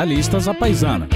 Analistas à Paisana.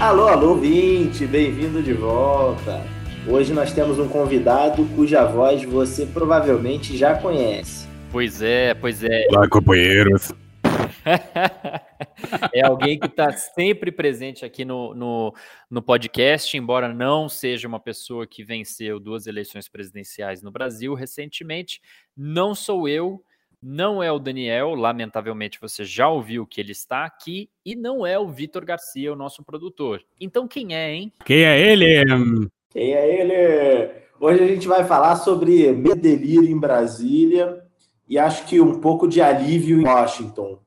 Alô, alô, vinte, bem-vindo de volta. Hoje nós temos um convidado cuja voz você provavelmente já conhece. Pois é, pois é. Olá, companheiros. é alguém que está sempre presente aqui no, no, no, podcast, embora não seja uma pessoa que venceu duas eleições presidenciais no Brasil recentemente. Não sou eu, não é o Daniel, lamentavelmente você já ouviu que ele está aqui, e não é o Vitor Garcia, o nosso produtor. Então quem é, hein? Quem é ele? Quem é ele? Hoje a gente vai falar sobre medelírio em Brasília e acho que um pouco de alívio em Washington.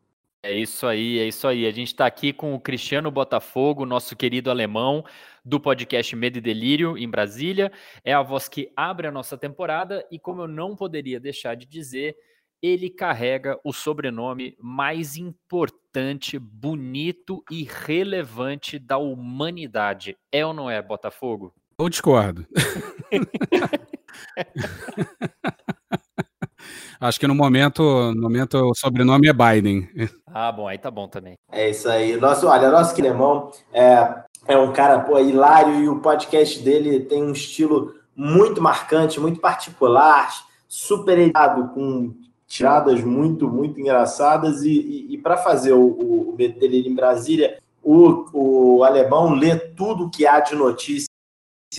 É isso aí, é isso aí. A gente está aqui com o Cristiano Botafogo, nosso querido alemão, do podcast Medo e Delírio em Brasília. É a voz que abre a nossa temporada e, como eu não poderia deixar de dizer, ele carrega o sobrenome mais importante, bonito e relevante da humanidade. É ou não é, Botafogo? Eu discordo. Acho que no momento, no momento o sobrenome é Biden. Ah, bom, aí tá bom também. É isso aí. Nosso, olha, nosso Quilemão é, é um cara pô, hilário e o podcast dele tem um estilo muito marcante, muito particular, super editado, com tiradas muito, muito engraçadas. E, e, e para fazer o, o, o em Brasília, o, o alemão lê tudo que há de notícia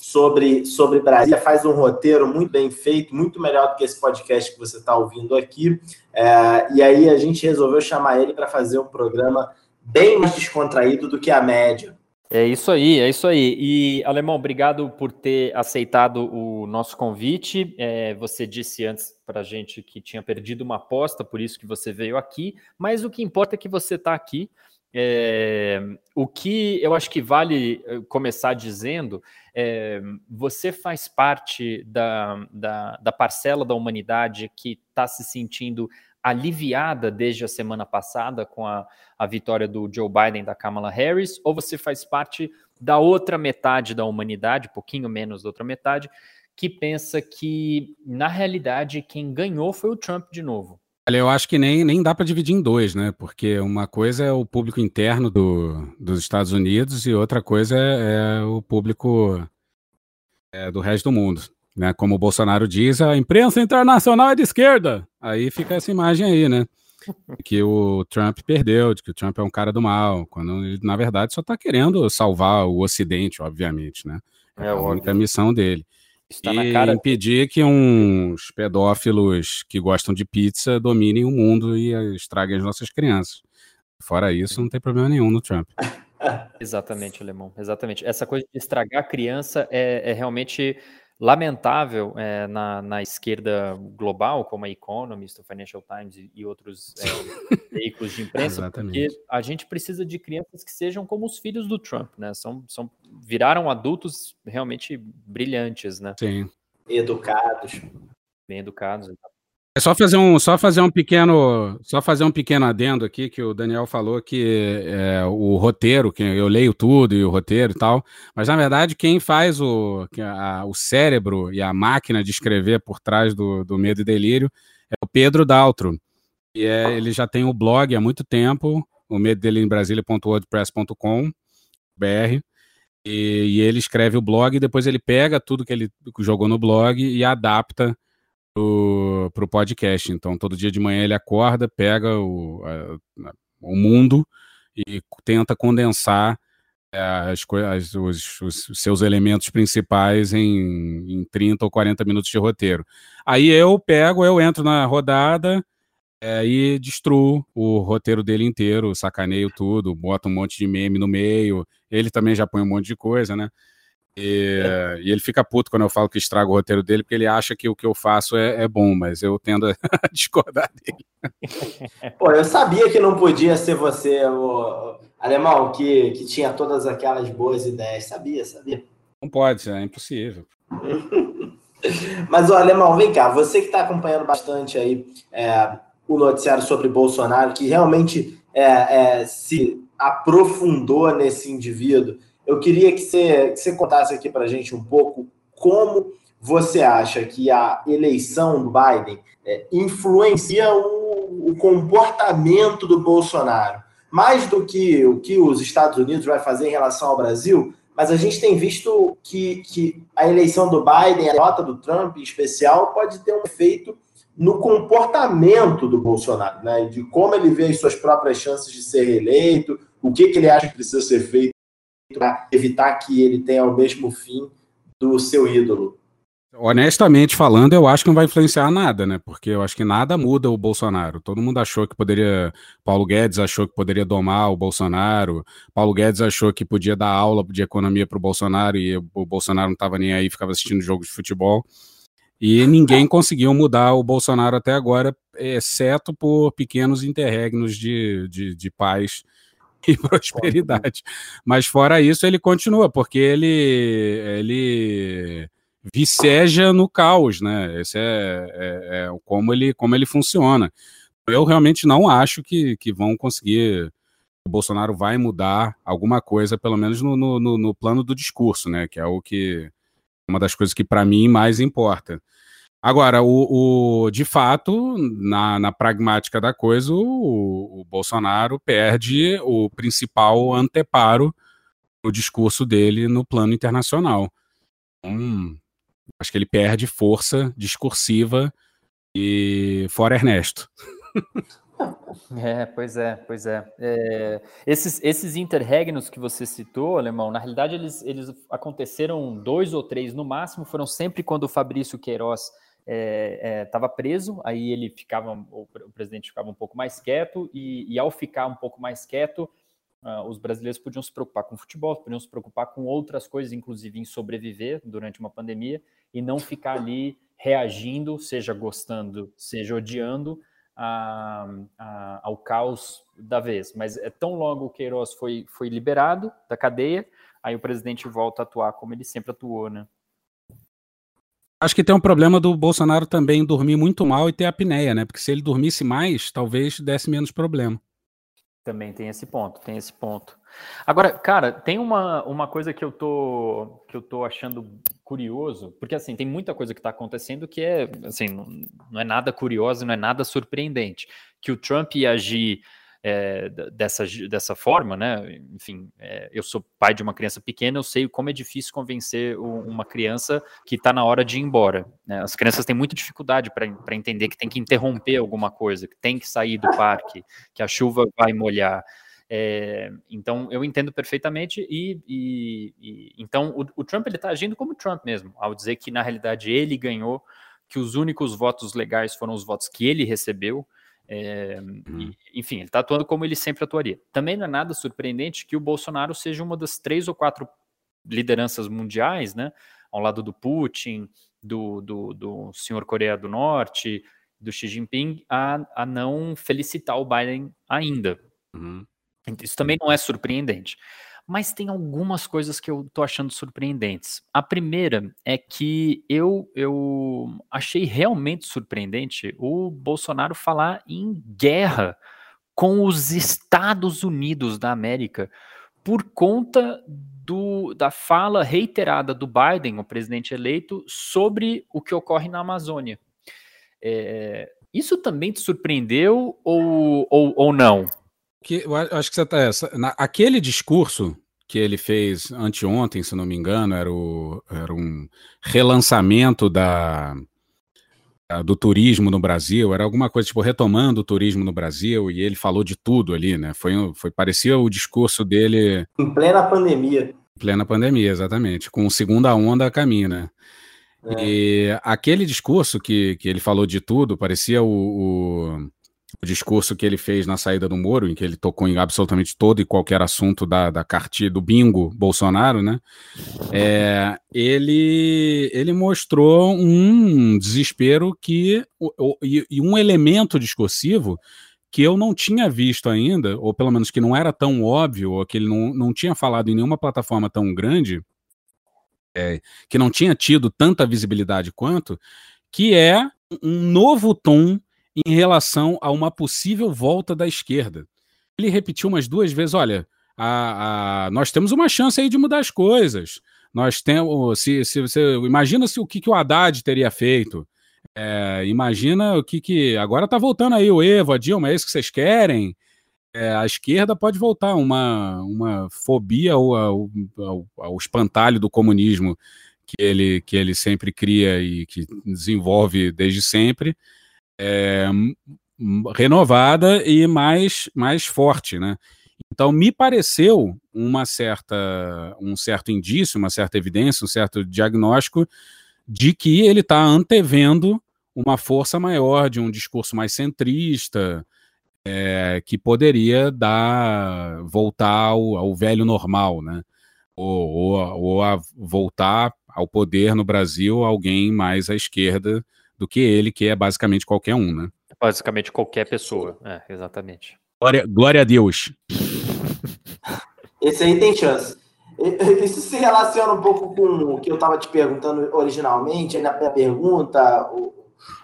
sobre, sobre Brasília, faz um roteiro muito bem feito, muito melhor do que esse podcast que você está ouvindo aqui. É, e aí a gente resolveu chamar ele para fazer um programa bem mais descontraído do que a média. É isso aí, é isso aí. E, Alemão, obrigado por ter aceitado o nosso convite. É, você disse antes para a gente que tinha perdido uma aposta, por isso que você veio aqui. Mas o que importa é que você está aqui. É, o que eu acho que vale eh, começar dizendo é, você faz parte da, da, da parcela da humanidade que está se sentindo aliviada desde a semana passada com a, a vitória do Joe Biden da Kamala Harris, ou você faz parte da outra metade da humanidade, pouquinho menos da outra metade, que pensa que, na realidade, quem ganhou foi o Trump de novo. Olha, eu acho que nem, nem dá para dividir em dois, né? Porque uma coisa é o público interno do, dos Estados Unidos e outra coisa é, é o público é, do resto do mundo. Né? Como o Bolsonaro diz, a imprensa internacional é de esquerda. Aí fica essa imagem aí, né? Que o Trump perdeu, de que o Trump é um cara do mal, quando ele, na verdade, só está querendo salvar o Ocidente, obviamente, né? É, é a única missão dele. Está e cara... impedir que uns pedófilos que gostam de pizza dominem o mundo e estraguem as nossas crianças. Fora isso, não tem problema nenhum no Trump. Exatamente, Alemão. Exatamente. Essa coisa de estragar a criança é, é realmente lamentável é, na, na, esquerda global, como a Economist, o Financial Times e, e outros é, veículos de imprensa, porque a gente precisa de crianças que sejam como os filhos do Trump, né? São, são viraram adultos realmente brilhantes, né? Sim. Educados. Bem educados. É só fazer um, só fazer um pequeno, só fazer um pequeno adendo aqui que o Daniel falou que é, o roteiro, que eu leio tudo e o roteiro e tal, mas na verdade quem faz o, a, o cérebro e a máquina de escrever por trás do, do Medo e Delírio é o Pedro Daltro. E é, ele já tem o blog há muito tempo, o medo dele em brasilia.wordpress.com br e, e ele escreve o blog e depois ele pega tudo que ele jogou no blog e adapta pro, pro podcast. Então, todo dia de manhã ele acorda, pega o, a, o mundo e tenta condensar é, as, as, os, os, seus elementos principais em, em 30 ou 40 minutos de roteiro. Aí eu pego, eu entro na rodada é, e destruo o roteiro dele inteiro, sacaneio tudo, boto um monte de meme no meio. Ele também já põe um monte de coisa, né? E, e, ele fica puto quando eu falo que estrago o roteiro dele, porque ele acha que o que eu faço é, é bom, mas eu tendo a discordar dele. Pô, eu sabia que não podia ser você, o alemão, que, que tinha todas aquelas boas ideias. Sabia, sabia. Não pode, é impossível. mas, o alemão, vem cá, você que está acompanhando bastante aí é, o noticiário sobre Bolsonaro, que realmente é, é se aprofundou nesse indivíduo eu queria que você, que você contasse aqui para a gente um pouco como você acha que a eleição do Biden é, influencia o, o, comportamento do Bolsonaro. mais do que o que os Estados Unidos vai fazer em relação ao Brasil, mas a gente tem visto que, que a eleição do Biden, a nota do Trump em especial, pode ter um efeito no comportamento do Bolsonaro, né? De como ele vê as suas próprias chances de ser reeleito, o que, que ele acha que precisa ser feito para evitar que ele tenha o mesmo fim do seu ídolo. Honestamente falando, eu acho que não vai influenciar nada, né? Porque eu acho que nada muda o Bolsonaro. Todo mundo achou que poderia. Paulo Guedes achou que poderia domar o Bolsonaro. Paulo Guedes achou que podia dar aula de economia para o Bolsonaro e o Bolsonaro não estava nem aí, ficava assistindo jogos de futebol. E ninguém conseguiu mudar o Bolsonaro até agora, exceto por pequenos interregnos de, de, de paz e prosperidade. Mas fora isso, ele continua, porque ele. ele viceja no caos, né? Esse é, é, é, como, ele, como ele funciona. Eu realmente não acho que, que vão conseguir. O Bolsonaro vai mudar alguma coisa, pelo menos no, no, no plano do discurso, né? Que é o que uma das coisas que para mim mais importa. Agora, o, o, de fato, na, na pragmática da coisa, o, o Bolsonaro perde o principal anteparo no discurso dele no plano internacional. Hum, Acho que ele perde força discursiva e fora Ernesto. É, pois é, pois é. é. esses, esses interregnos que você citou, Alemão, na realidade eles, eles aconteceram dois ou três no máximo, foram sempre quando o Fabrício Queiroz estava é, é, preso, aí ele ficava, o, presidente ficava um pouco mais quieto, e, e ao ficar um pouco mais quieto, uh, os brasileiros podiam se preocupar com futebol, podiam se preocupar com outras coisas, inclusive em sobreviver durante uma pandemia, e não ficar ali reagindo, seja gostando, seja odiando, a, a, ao caos da vez. Mas é tão logo o Queiroz foi, foi liberado da cadeia, aí o presidente volta a atuar como ele sempre atuou, né? Acho que tem um problema do Bolsonaro também dormir muito mal e ter apneia, né? Porque se ele dormisse mais, talvez desse menos problema. Também tem esse ponto, tem esse ponto. Agora, cara, tem uma, uma coisa que eu tô que eu tô achando curioso, porque assim, tem muita coisa que está acontecendo que é assim, não, não é nada curioso, não é nada surpreendente. Que o Trump ia agir é, dessa, dessa forma, né? Enfim, é, eu sou pai de uma criança pequena, eu sei como é difícil convencer uma criança que está na hora de ir embora. Né? As crianças têm muita dificuldade para entender que tem que interromper alguma coisa, que tem que sair do parque, que a chuva vai molhar. É, então eu entendo perfeitamente e, e, e então o, o, Trump ele está agindo como Trump mesmo, ao dizer que na realidade ele ganhou, que os únicos votos legais foram os votos que ele recebeu é, enfim, ele está atuando como ele sempre atuaria. Também não é nada surpreendente que o Bolsonaro seja uma das três ou quatro lideranças mundiais, né? Ao lado do Putin, do, do, do senhor Coreia do Norte, do Xi Jinping, a, a não felicitar o Biden ainda. Uhum. Isso também não é surpreendente mas tem algumas coisas que eu tô achando surpreendentes. A primeira é que eu, eu achei realmente surpreendente o Bolsonaro falar em guerra com os Estados Unidos da América por conta do, da fala reiterada do Biden, o presidente eleito, sobre o que ocorre na Amazônia. É, isso também te surpreendeu ou, ou, ou não? Que eu acho que você tá essa. aquele discurso que ele fez anteontem, se não me engano, era, o, era um relançamento da, do turismo no Brasil, era alguma coisa tipo retomando o turismo no Brasil, e ele falou de tudo ali, né? Foi, foi parecia o discurso dele. Em plena pandemia. Em plena pandemia, exatamente, com segunda onda a caminho, né? É. E aquele discurso que, que ele falou de tudo, parecia o, o o discurso que ele fez na saída do Moro, em que ele tocou em absolutamente todo e qualquer assunto da, da cartilha do bingo Bolsonaro, né? É, ele, ele mostrou um desespero que e, e um elemento discursivo que eu não tinha visto ainda, ou pelo menos que não era tão óbvio, ou que ele não, não tinha falado em nenhuma plataforma tão grande, é, que não tinha tido tanta visibilidade quanto, que é um novo tom em relação a uma possível volta da esquerda. Ele repetiu umas duas vezes: olha, a, a, nós temos uma chance aí de mudar as coisas. Nós temos. Se, se você imagina se o que, que o Haddad teria feito. É, imagina o que, que. Agora tá voltando aí o Evo, a Dilma, é isso que vocês querem? é, a esquerda pode voltar uma, uma fobia ao, ao, ao, ao espantalho do comunismo que ele, que ele sempre cria e que desenvolve desde sempre, é, renovada e mais, mais forte, né? Então me pareceu uma certa, um certo indício, uma certa evidência, um certo diagnóstico de que ele está antevendo uma força maior de um discurso mais centrista, é, que poderia dar voltar ao, ao velho normal, né? Ou, ou, ou a voltar ao poder no Brasil alguém mais à esquerda do que ele, que é basicamente qualquer um, né? Basicamente qualquer pessoa, é, exatamente. Glória, glória a Deus. Esse aí tem chance. Isso se relaciona um pouco com o que eu estava te perguntando originalmente, na pergunta,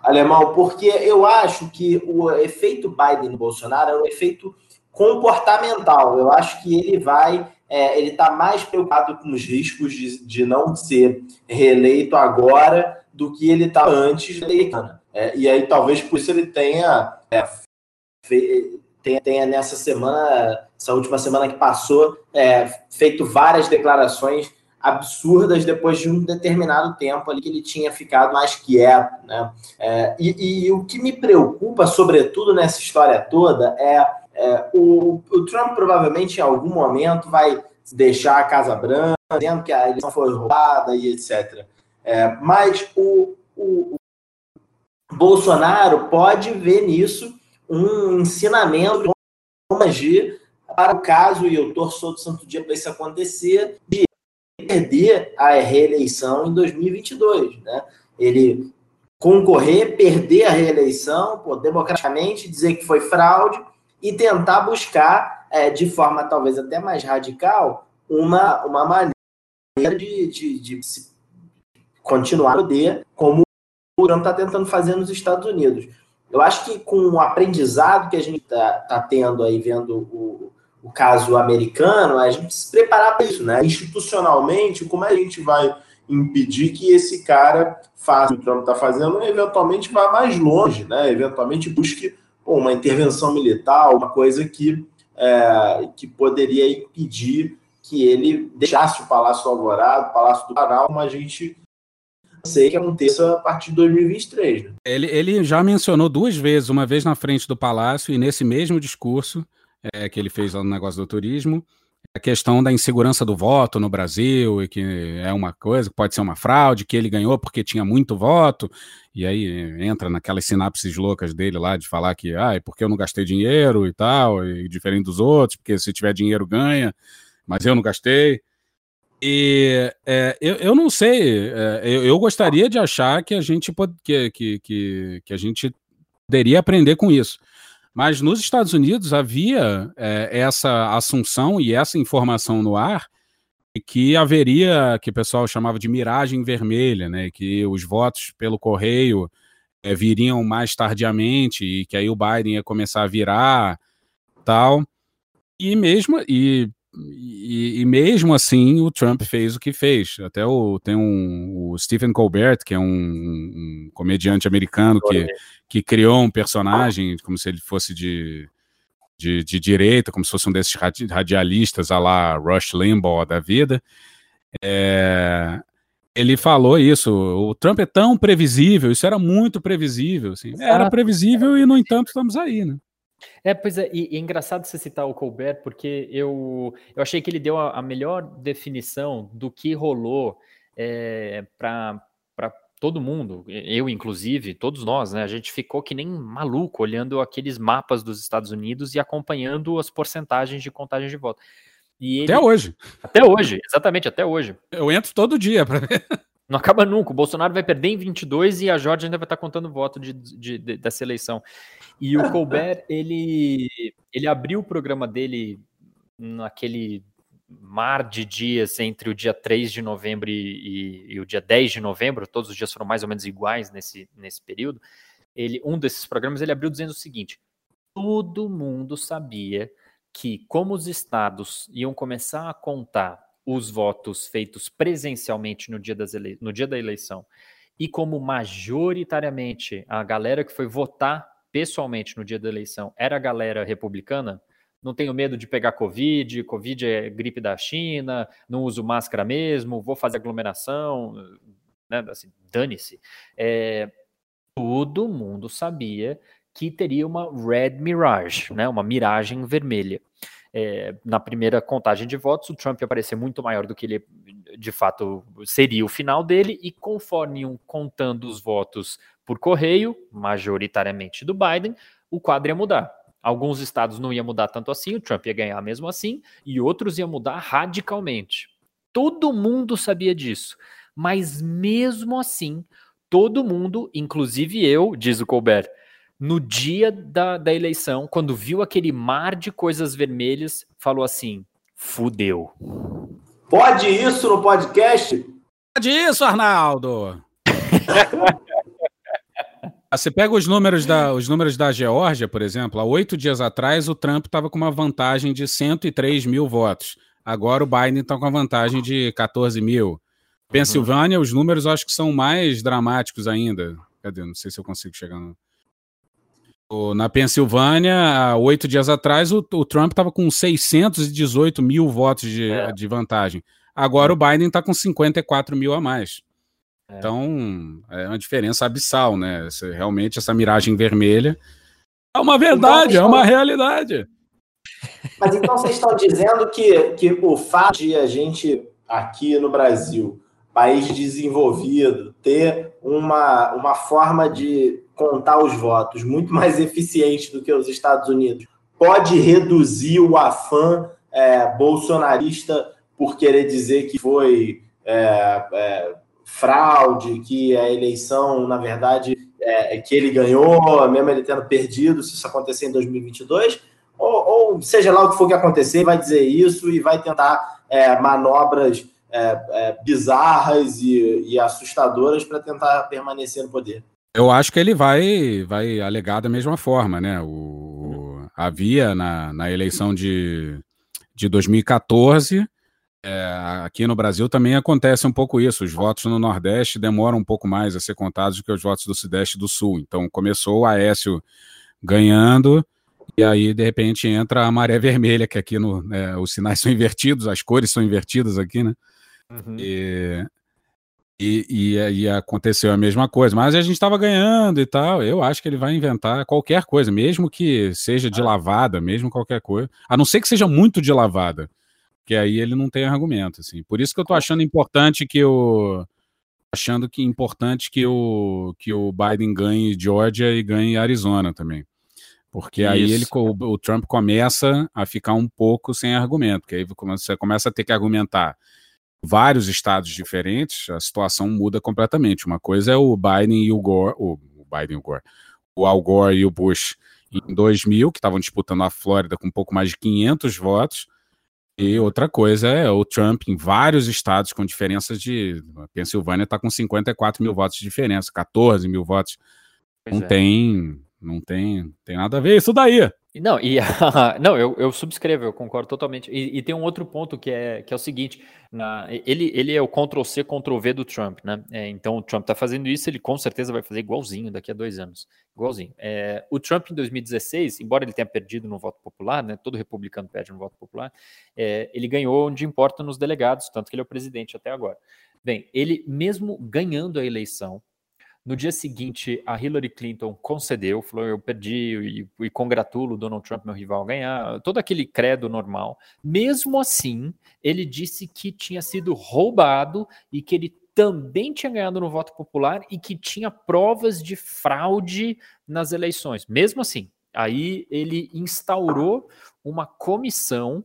Alemão, porque eu acho que o efeito Biden Bolsonaro é um efeito comportamental. Eu acho que ele vai, é, ele está mais preocupado com os riscos de, de não ser reeleito agora do que ele estava antes de eleito. É, e aí talvez por isso ele tenha, é, tenha, tenha nessa semana, essa última semana que passou, é, feito várias declarações absurdas depois de um determinado tempo ali que ele tinha ficado mais quieto, né? É, e, e, o que me preocupa, sobretudo nessa história toda, é, é o, o, Trump provavelmente em algum momento vai deixar a Casa Branca, dizendo que a eleição foi roubada e etc. É, mas o, o, Bolsonaro pode ver nisso um ensinamento de como para o caso, e eu torço todo santo dia para isso acontecer, de perder a reeleição em 2022, né? Ele concorrer, perder a reeleição, pô, democraticamente, dizer que foi fraude e tentar buscar, é, de forma talvez até mais radical, uma, uma maneira de, de, de continuar a poder, como o Trump está tentando fazer nos Estados Unidos. Eu acho que com o aprendizado que a gente está tá tendo aí, vendo o, o caso americano, a gente se preparar para isso, né? Institucionalmente, como é a gente vai impedir que esse cara faça o que o Trump está fazendo eventualmente vá mais longe, né? Eventualmente busque pô, uma intervenção militar, uma coisa que, é, que poderia impedir que ele deixasse o Palácio do Alvorado, o Palácio do Planalto, como a gente sei que aconteça a partir de 2023. Né? Ele, ele já mencionou duas vezes, uma vez na frente do Palácio e nesse mesmo discurso, é, que ele fez lá no negócio do turismo, a questão da insegurança do voto no Brasil, e que é uma coisa, que pode ser uma fraude, que ele ganhou porque tinha muito voto, e aí entra naquelas sinapses loucas dele lá de falar que, ah, é porque eu não gastei dinheiro e tal, e diferente dos outros, porque se tiver dinheiro ganha, mas eu não gastei. E é, eu, eu não sei, é, eu, eu, gostaria de achar que a gente pode, que, que, que, a gente poderia aprender com isso. Mas nos Estados Unidos havia é, essa assunção e essa informação no ar que haveria, que o pessoal chamava de miragem vermelha, né, que os votos pelo correio é, viriam mais tardiamente e que aí o Biden ia começar a virar tal. E mesmo e, e, e mesmo assim o Trump fez o que fez. Até o, tem um o Stephen Colbert, que é um, um comediante americano que que criou um personagem como se ele fosse de, de, de direita, como se fosse um desses radialistas a lá Rush Limbaugh da vida. É, ele falou isso. O Trump é tão previsível, isso era muito previsível. Assim. Era previsível e, no entanto, estamos aí, né? É, pois é, e, e, é engraçado você citar o Colbert, porque eu, eu achei que ele deu a, a melhor definição do que rolou é, para todo mundo, eu inclusive, todos nós, né? A gente ficou que nem maluco olhando aqueles mapas dos Estados Unidos e acompanhando as porcentagens de contagem de voto. Ele... Até hoje. Até hoje, exatamente, até hoje. Eu entro todo dia para ver. Não acaba nunca. O Bolsonaro vai perder em 22 e a Georgia ainda vai estar contando voto de, de, de, dessa eleição. E o Colbert, ele, ele abriu o programa dele naquele mar de dias entre o dia 3 de novembro e, e, e, o dia 10 de novembro, todos os dias foram mais ou menos iguais nesse, nesse período, ele, um desses programas ele abriu dizendo o seguinte: todo mundo sabia que, como os estados iam começar a contar os votos feitos presencialmente no dia, das ele... no dia da eleição, e como majoritariamente a galera que foi votar pessoalmente no dia da eleição era a galera republicana, não tenho medo de pegar Covid, Covid é gripe da China, não uso máscara mesmo, vou fazer aglomeração, né? Assim, dane-se. É, todo mundo sabia que teria uma Red Mirage, né? Uma miragem vermelha. É, na primeira contagem de votos, o Trump ia parecer muito maior do que ele de fato seria o final dele, e conforme iam contando os votos por correio, majoritariamente do Biden, o quadro ia mudar. Alguns estados não ia mudar tanto assim, o Trump ia ganhar mesmo assim, e outros ia mudar radicalmente. Todo mundo sabia disso. Mas mesmo assim, todo mundo, inclusive eu, diz o Colbert, no dia da, da eleição, quando viu aquele mar de coisas vermelhas, falou assim: fudeu. Pode isso no podcast? Pode isso, Arnaldo! Você pega os números da, os números da Geórgia, por exemplo, há oito dias atrás o Trump estava com uma vantagem de 103 mil votos. Agora o Biden está com uma vantagem de 14 mil. Pensilvânia, uhum. os números acho que são mais dramáticos ainda. Cadê? Não sei se eu consigo chegar no... Na Pensilvânia, há oito dias atrás, o, o Trump estava com 618 mil votos de, é. de vantagem. Agora o Biden está com 54 mil a mais. É. Então, é uma diferença abissal, né? Realmente, essa miragem vermelha é uma verdade, então, é uma realidade. Mas então vocês estão dizendo que, que o fato de a gente aqui no Brasil, país desenvolvido, ter uma, uma forma de contar os votos muito mais eficiente do que os Estados Unidos, pode reduzir o afã é, bolsonarista por querer dizer que foi é, é, fraude, que a eleição, na verdade, é, é, que ele ganhou, mesmo ele tendo perdido, se isso acontecer em 2022, ou, ou seja lá o que for que acontecer, vai dizer isso e vai tentar é, manobras é, bizarras e, e assustadoras para tentar permanecer no poder. Eu acho que ele vai, vai alegar da mesma forma, né? O, havia na, na eleição de, de 2014 é, aqui no Brasil também acontece um pouco isso. Os votos no Nordeste demoram um pouco mais a ser contados do que os votos do Sudeste e do Sul. Então começou o Aécio ganhando, e aí de repente entra a maré vermelha, que aqui no, é, os sinais são invertidos, as cores são invertidas aqui, né? Uhum. E, e, e, e, aconteceu a mesma coisa. Mas a gente estava ganhando e tal. Eu acho que ele vai inventar qualquer coisa, mesmo que seja de ah. lavada, mesmo qualquer coisa. A não ser que seja muito de lavada porque aí ele não tem argumento, assim. Por isso que eu tô achando importante que o achando que importante que o que o Biden ganhe Georgia e ganhe Arizona também. Porque isso. aí ele o, o, Trump começa a ficar um pouco sem argumento, porque aí você começa a ter que argumentar vários estados diferentes, a situação muda completamente. Uma coisa é o Biden e o Gore, o, Biden e o Gore, o Al Gore e o Bush em 2000, que estavam disputando a Flórida com um pouco mais de 500 votos, e outra coisa é o Trump em vários estados com diferenças de. A Pensilvânia está com 54 mil votos de diferença, 14 mil votos. Pois não é. tem. Não tem, tem nada a ver isso daí. Não, e não, eu, eu subscrevo, eu concordo totalmente. E, e, tem um outro ponto que é, que é o seguinte: na, ele, ele é o Ctrl-C, Ctrl-V do Trump, né? É, então o Trump está fazendo isso, ele com certeza vai fazer igualzinho daqui a dois anos. Igualzinho. É, o Trump em 2016, embora ele tenha perdido no voto popular, né? Todo republicano perde no voto popular, é, ele ganhou onde importa nos delegados, tanto que ele é o presidente até agora. Bem, ele mesmo ganhando a eleição, no dia seguinte, a Hillary Clinton concedeu, falou: eu perdi e, e congratulo Donald Trump, meu rival, ganhar. Todo aquele credo normal. Mesmo assim, ele disse que tinha sido roubado e que ele também tinha ganhado no voto popular e que tinha provas de fraude nas eleições. Mesmo assim, aí ele instaurou uma comissão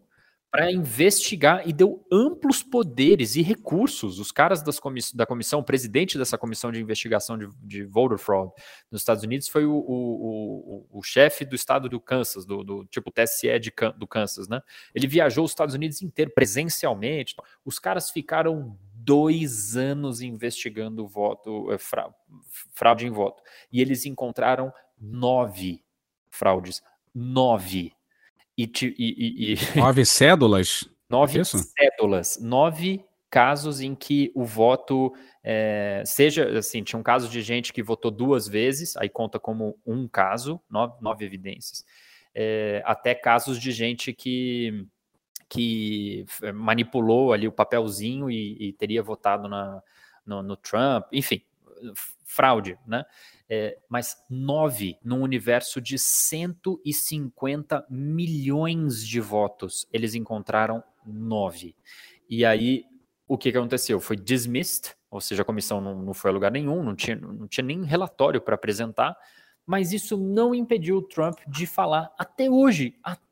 para investigar e deu amplos poderes e recursos. Os caras comiss da comissão, o presidente dessa comissão de investigação de, de voter fraud nos Estados Unidos foi o, o, o, o chefe do estado do Kansas, do, do tipo TSE de, do Kansas, né? Ele viajou os Estados Unidos inteiro presencialmente. Os caras ficaram dois anos investigando voto, eh, fra, fraude em voto. E eles encontraram nove fraudes. Nove e, e, e, Nove cédulas? Nove Isso? cédulas. Nove casos em que o voto é, seja assim, tinha um caso de gente que votou duas vezes, aí conta como um caso, nove, nove evidências. é, até casos de gente que, que manipulou ali o papelzinho e, e teria votado na, no, no, Trump, enfim, fraude, né? É, mas nove num universo de 150 milhões de votos, eles encontraram nove. E aí, o que, que aconteceu? Foi dismissed, ou seja, a comissão não, não foi a lugar nenhum, não tinha, não tinha nem relatório para apresentar, mas isso não impediu o Trump de falar até hoje, até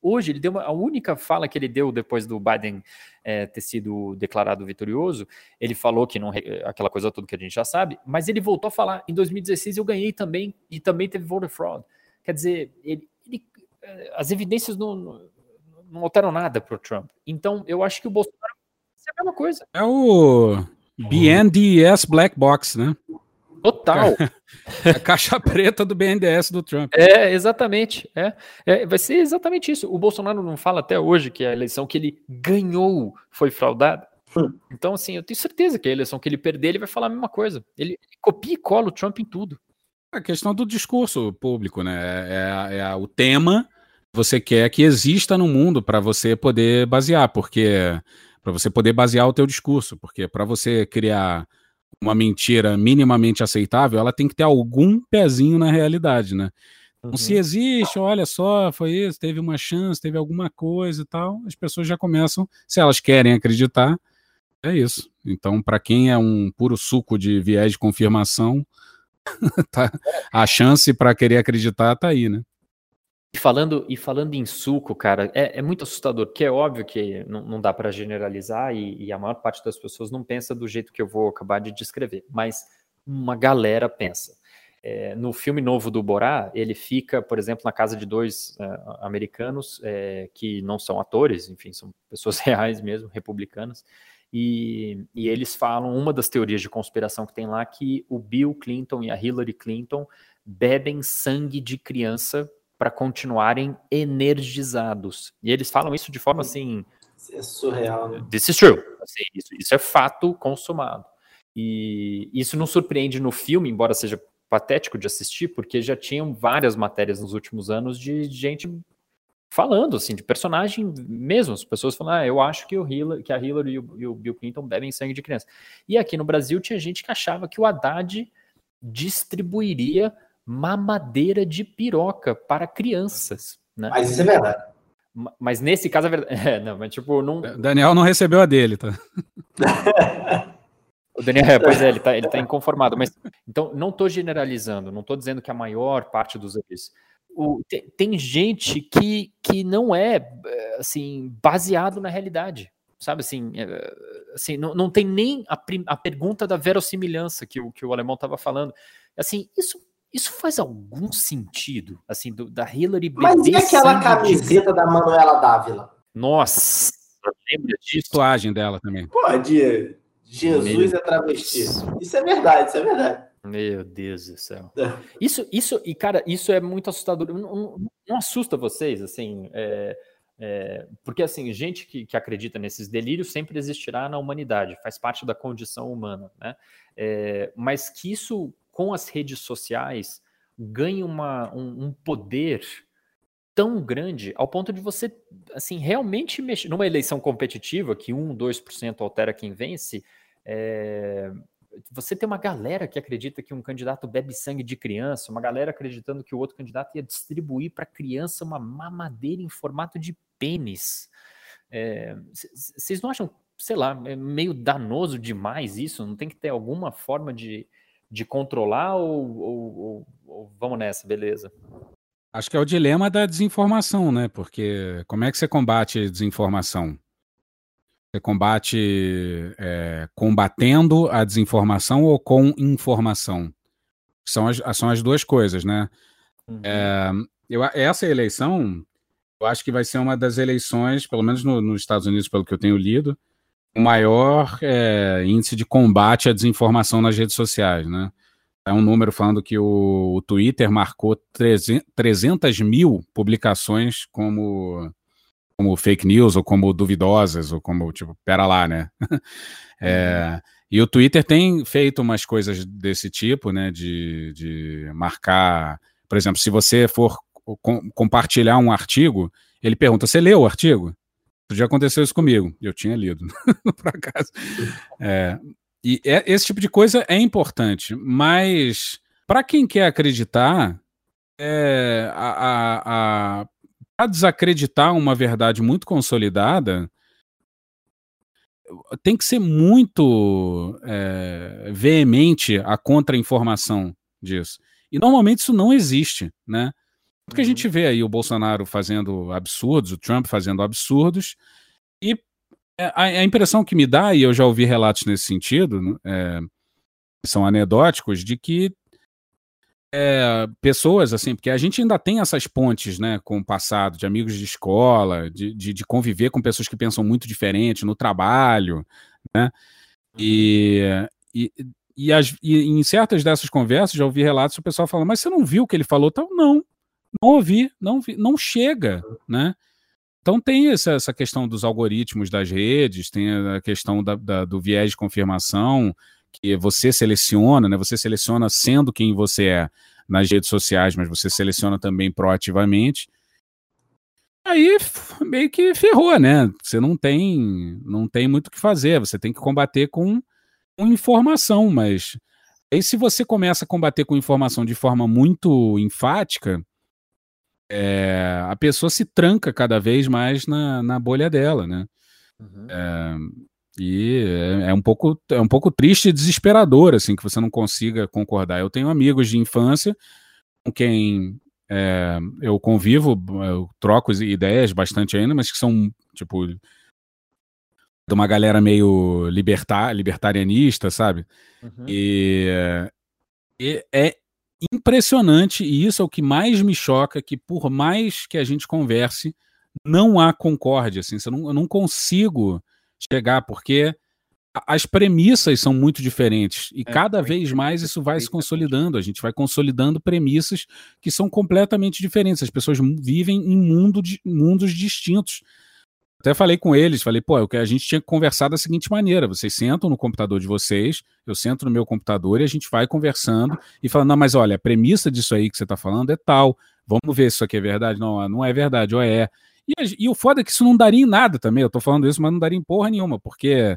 hoje. Ele deu uma, a única fala que ele deu depois do Biden é, ter sido declarado vitorioso. Ele falou que não aquela coisa toda que a gente já sabe, mas ele voltou a falar em 2016 eu ganhei também e também teve voter fraud. Quer dizer, ele, ele, é, as evidências não, não alteram nada para o Trump. Então eu acho que o Bolsonaro é a mesma coisa. É o BNDES Black Box, né? Total. A caixa preta do BNDES do Trump. É, exatamente. É. é. vai ser exatamente isso. O Bolsonaro não fala até hoje que a eleição que ele ganhou foi fraudada. Hum. Então, assim, eu tenho certeza que a eleição que ele perder, ele vai falar a mesma coisa. Ele copia e cola o Trump em tudo. A questão do discurso público, né? É, é, é o tema que você quer que exista no mundo para você poder basear, porque para você poder basear o teu discurso, porque para você criar uma mentira minimamente aceitável, ela tem que ter algum pezinho na realidade, né? Então, uhum. se existe, olha só, foi isso, teve uma chance, teve alguma coisa e tal, as pessoas já começam, se elas querem acreditar, é isso. Então, para quem é um puro suco de viés de confirmação, tá, a chance para querer acreditar tá aí, né? E falando, e falando em suco, cara, é, é muito assustador, porque é óbvio que não, não dá para generalizar e, e, a maior parte das pessoas não pensa do jeito que eu vou acabar de descrever, mas uma galera pensa. É, no filme novo do Borá, ele fica, por exemplo, na casa de dois uh, americanos é, que não são atores, enfim, são pessoas reais mesmo, republicanas, e, e, eles falam, uma das teorias de conspiração que tem lá, que o Bill Clinton e a Hillary Clinton bebem sangue de criança para continuarem energizados. E eles falam isso de forma assim. Isso é surreal, né? This is true. Assim, isso, isso é fato consumado. E isso não surpreende no filme, embora seja patético de assistir, porque já tinham várias matérias nos últimos anos de gente falando, assim, de personagem mesmo. As pessoas falando, ah, eu acho que, o Hillary, que a Hillary e o, e o Bill Clinton bebem sangue de criança. E aqui no Brasil tinha gente que achava que o Haddad distribuiria mamadeira de piroca para crianças. Né? Mas isso é verdade. Mas nesse caso é verdade. É, não, mas tipo, não. Daniel não recebeu a dele, tá? o Daniel, é, pois é, ele tá, ele tá inconformado. Mas então, não estou generalizando, não estou dizendo que a maior parte dos eles. O, tem, tem, gente que, que não é assim baseado na realidade, sabe assim, é, assim não, não tem nem a, a pergunta da verossimilhança que o, que o alemão estava falando. Assim, isso isso faz algum sentido, assim, do, da Hillary Mas e aquela camiseta de... da Manuela Dávila? Nossa, lembra disso? Tatuagem dela também. Pode. Jesus Meu... é travesti. Isso é verdade, isso é verdade. Meu Deus do céu. É. Isso, isso, e cara, isso é muito assustador. Não, não, não assusta vocês, assim, é, é, porque assim, gente que, que, acredita nesses delírios sempre existirá na humanidade, faz parte da condição humana, né? É, mas que isso com as redes sociais ganha uma, um, um poder tão grande ao ponto de você assim realmente mexer numa eleição competitiva que 1, 2% altera quem vence. É, você tem uma galera que acredita que um candidato bebe sangue de criança, uma galera acreditando que o outro candidato ia distribuir para criança uma mamadeira em formato de pênis. Vocês é, não acham, sei lá, meio danoso demais isso? Não tem que ter alguma forma de, de controlar ou, ou, ou, ou, vamos nessa, beleza? Acho que é o dilema da desinformação, né? Porque como é que você combate desinformação? Você combate é, combatendo a desinformação ou com informação? São as, são as duas coisas, né? Uhum. É, eu, essa eleição, eu acho que vai ser uma das eleições, pelo menos no, nos Estados Unidos, pelo que eu tenho lido, o maior é, índice de combate à desinformação nas redes sociais, né? É um número falando que o, o Twitter marcou 300, 300 mil publicações como, como fake news, ou como duvidosas, ou como, tipo, pera lá, né? é, e o Twitter tem feito umas coisas desse tipo, né? De, de marcar, por exemplo, se você for com, compartilhar um artigo, ele pergunta: Você leu o artigo? Já aconteceu isso comigo. Eu tinha lido, por acaso. É, e é, esse tipo de coisa é importante, mas para quem quer acreditar, é, a, a, a para desacreditar uma verdade muito consolidada, tem que ser muito é, veemente a contra-informação disso. E normalmente isso não existe, né? Porque a gente uhum. vê aí o Bolsonaro fazendo absurdos, o Trump fazendo absurdos, e é, a, a impressão que me dá, e eu já ouvi relatos nesse sentido, é, são anedóticos, de que é, pessoas, assim, porque a gente ainda tem essas pontes, né, com o passado, de amigos de escola, de, de, de conviver com pessoas que pensam muito diferente no trabalho, né, e, uhum. e, e, as, e em certas dessas conversas já ouvi relatos do pessoal falando, mas você não viu o que ele falou? Então, não, não ouvi, não, não chega, né, então tem essa, essa questão dos algoritmos das redes, tem a questão da, da, do viés de confirmação, que você seleciona, né? Você seleciona sendo quem você é nas redes sociais, mas você seleciona também proativamente. Aí meio que ferrou, né? Você não tem, não tem muito o que fazer. Você tem que combater com, com informação, mas aí se você começa a combater com informação de forma muito enfática, é, a pessoa se tranca cada vez mais na, na bolha dela, né? Uhum. É, e é, é, um pouco, é um pouco triste e desesperador, assim, que você não consiga concordar. Eu tenho amigos de infância com quem é, eu convivo, eu troco ideias bastante ainda, mas que são, tipo, de uma galera meio libertar, libertarianista, sabe? Uhum. E, e, é impressionante, e isso é o que mais me choca, que por mais que a gente converse, não há concórdia, assim, não, eu não consigo chegar, porque as premissas são muito diferentes e é, cada vez mais isso vai se consolidando. A gente vai consolidando premissas que são completamente diferentes. As pessoas vivem em mundo de, mundos distintos. Até falei com eles, falei, pô, a gente tinha que conversar da seguinte maneira: vocês sentam no computador de vocês, eu sento no meu computador e a gente vai conversando e falando, não, mas olha, a premissa disso aí que você está falando é tal. Vamos ver se isso aqui é verdade. Não, não é verdade, ou é. E, e, o foda é que isso não daria em nada também. Eu tô falando isso, mas não daria em porra nenhuma, porque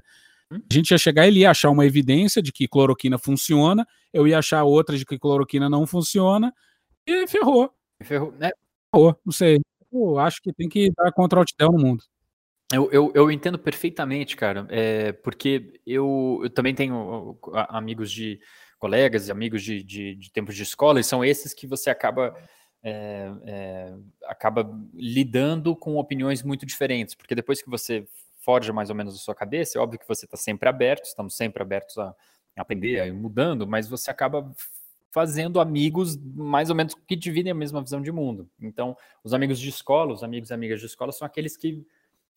hum? a gente ia chegar e ele ia achar uma evidência de que cloroquina funciona, eu ia achar outra de que cloroquina não funciona, e ferrou. Ferrou, né? Ferrou, não sei. Eu acho que tem que dar contra o no mundo. Eu, eu, eu, entendo perfeitamente, cara, é, porque eu, eu também tenho amigos de colegas e amigos de, de, de tempos de escola, e são esses que você acaba é, é, acaba lidando com opiniões muito diferentes, porque depois que você forja mais ou menos a sua cabeça, é óbvio que você está sempre aberto, estamos sempre abertos a aprender, a ir mudando, mas você acaba fazendo amigos mais ou menos que dividem a mesma visão de mundo. Então, os amigos de escola, os amigos e amigas de escola são aqueles que,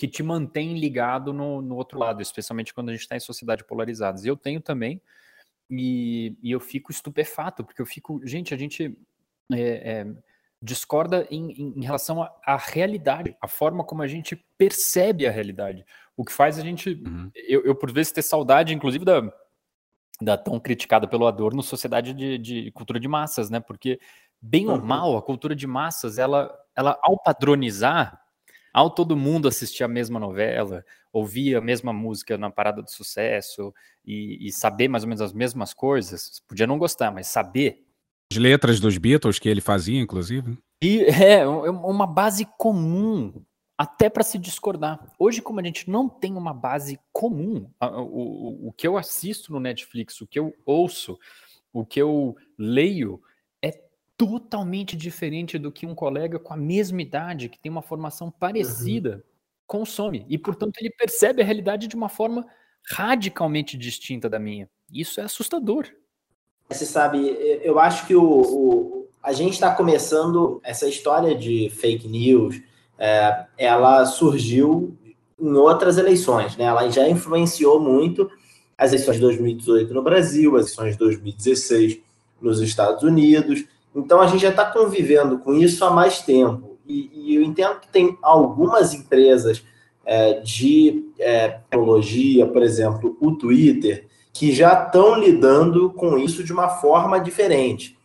que te mantêm ligado no, no outro lado, especialmente quando a gente está em sociedade polarizadas. E eu tenho também, e, e, eu fico estupefato, porque eu fico, gente, a gente é, é, discorda em, em, em relação à realidade, a forma como a gente percebe a realidade. O que faz a gente, uhum. eu, eu, por vezes ter saudade, inclusive da, da tão criticada pelo Adorno sociedade de, de cultura de massas, né? Porque bem uhum. ou mal a cultura de massas, ela, ela ao padronizar, ao todo mundo assistir a mesma novela, ouvir a mesma música na parada do sucesso e, e saber mais ou menos as mesmas coisas, podia não gostar, mas saber as letras dos Beatles que ele fazia, inclusive. E é, é uma base comum até para se discordar. Hoje, como a gente não tem uma base comum, o, o, o que eu assisto no Netflix, o que eu ouço, o que eu leio totalmente diferente do que um colega com a mesma idade, que tem uma formação parecida, uhum. consome. E, portanto, ele percebe a realidade de uma forma radicalmente distinta da minha. Isso é assustador. Você sabe, eu acho que o, o a gente está começando essa história de fake news. É, ela surgiu em outras eleições, né? Ela já influenciou muito as eleições de 2018 no Brasil, as eleições de 2016 nos Estados Unidos. Então a gente já está convivendo com isso há mais tempo. E, e, eu entendo que tem algumas empresas é, de é, tecnologia, por exemplo, o Twitter, que já estão lidando com isso de uma forma diferente.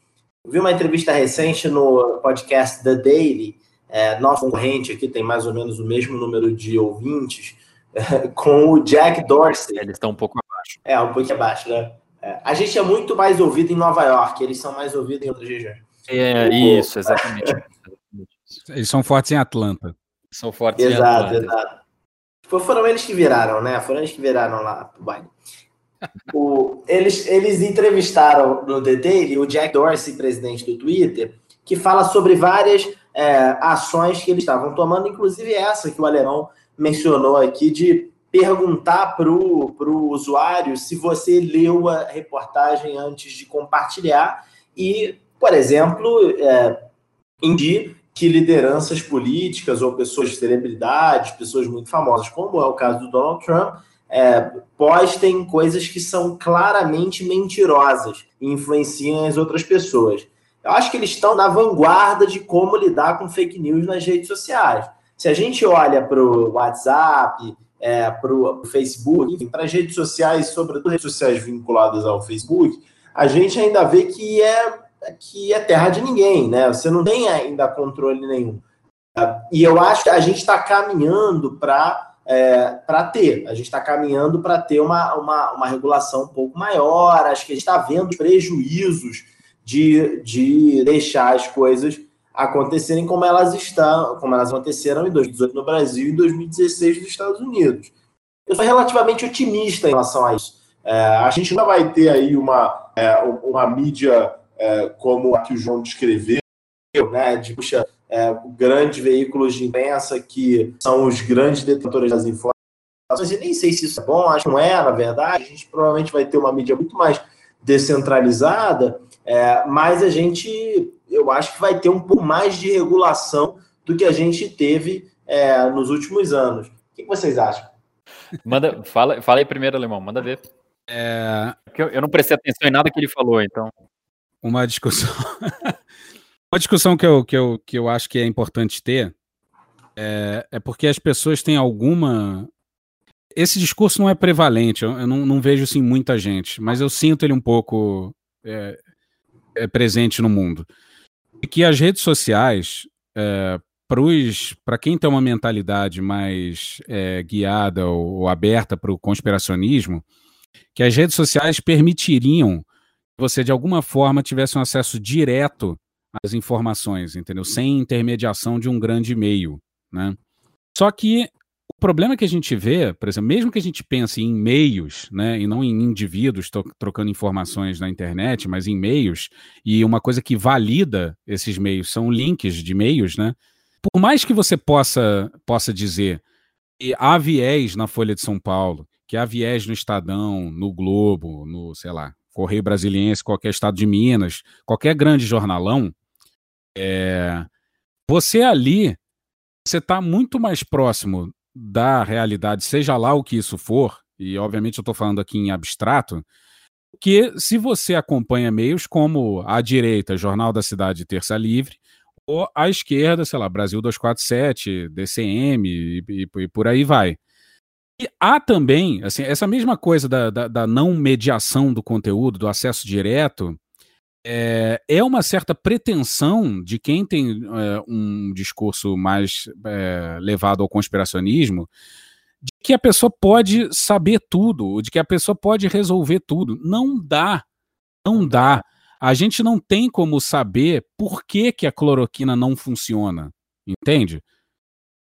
vi uma entrevista recente no podcast The Daily, é, nosso concorrente aqui tem mais ou menos o mesmo número de ouvintes, com o Jack Dorsey. Eles estão um pouco abaixo. É, um pouco abaixo, né? É, a gente é muito mais ouvido em Nova York, eles são mais ouvidos em outras regiões. É, isso, exatamente. Eles são fortes em Atlanta. São fortes exato, em Atlanta. Exato, Foram eles que viraram, né? Foram eles que viraram lá pro baile. O, eles, eles entrevistaram no The Daily o Jack Dorsey, presidente do Twitter, que fala sobre várias é, ações que eles estavam tomando, inclusive essa que o alemão mencionou aqui, de perguntar para o usuário se você leu a reportagem antes de compartilhar e, por exemplo, é, indique que lideranças políticas ou pessoas de celebridades, pessoas muito famosas, como é o caso do Donald Trump, é, postem coisas que são claramente mentirosas e influenciam as outras pessoas. Eu acho que eles estão na vanguarda de como lidar com fake news nas redes sociais. Se a gente olha para o WhatsApp, é, para o Facebook, para as redes sociais, sobretudo redes sociais vinculadas ao Facebook, a gente ainda vê que é que é terra de ninguém, né? Você não tem ainda controle nenhum. E eu acho que a gente está caminhando para é, para ter. A gente está caminhando para ter uma, uma, uma regulação um pouco maior. Acho que a gente está vendo prejuízos de, de deixar as coisas acontecerem como elas estão, como elas aconteceram em 2018 no Brasil e em 2016 nos Estados Unidos. Eu sou relativamente otimista em relação a isso. É, a gente não vai ter aí uma, é, uma mídia é, como a que o João descreveu, né, de puxa, é, grandes veículos de imprensa que são os grandes detentores das informações. Eu nem sei se isso é bom, acho que não é, na verdade. A gente provavelmente vai ter uma mídia muito mais descentralizada, é, mas a gente, eu acho que vai ter um pouco mais de regulação do que a gente teve é, nos últimos anos. O que vocês acham? Manda, fala, fala aí primeiro, Alemão, manda ver. É... Eu, eu não prestei atenção em nada que ele falou, então uma discussão. uma discussão que eu, que, eu, que eu acho que é importante ter é, é porque as pessoas têm alguma. Esse discurso não é prevalente, eu, eu não, não, vejo assim muita gente, mas eu sinto ele um pouco é, é presente no mundo. E que as redes sociais, é, para quem tem uma mentalidade mais é, guiada ou, ou aberta para o conspiracionismo, que as redes sociais permitiriam você de alguma forma tivesse um acesso direto às informações, entendeu? Sem intermediação de um grande meio, né? Só que o problema que a gente vê, por exemplo, mesmo que a gente pense em meios, né, e não em indivíduos trocando informações na internet, mas em meios, e uma coisa que valida esses meios são links de meios, né? Por mais que você possa possa dizer que há viés na Folha de São Paulo, que há viés no Estadão, no Globo, no, sei lá, Correio Brasiliense, qualquer estado de Minas, qualquer grande jornalão, é, você ali, você está muito mais próximo da realidade, seja lá o que isso for, e obviamente eu estou falando aqui em abstrato, que se você acompanha meios como a direita, Jornal da Cidade Terça Livre, ou a esquerda, sei lá, Brasil 247, DCM e, e, e por aí vai. E há também, assim, essa mesma coisa da, da, da não mediação do conteúdo, do acesso direto, é, é uma certa pretensão de quem tem é, um discurso mais é, levado ao conspiracionismo, de que a pessoa pode saber tudo, de que a pessoa pode resolver tudo. Não dá. Não dá. A gente não tem como saber por que, que a cloroquina não funciona. Entende?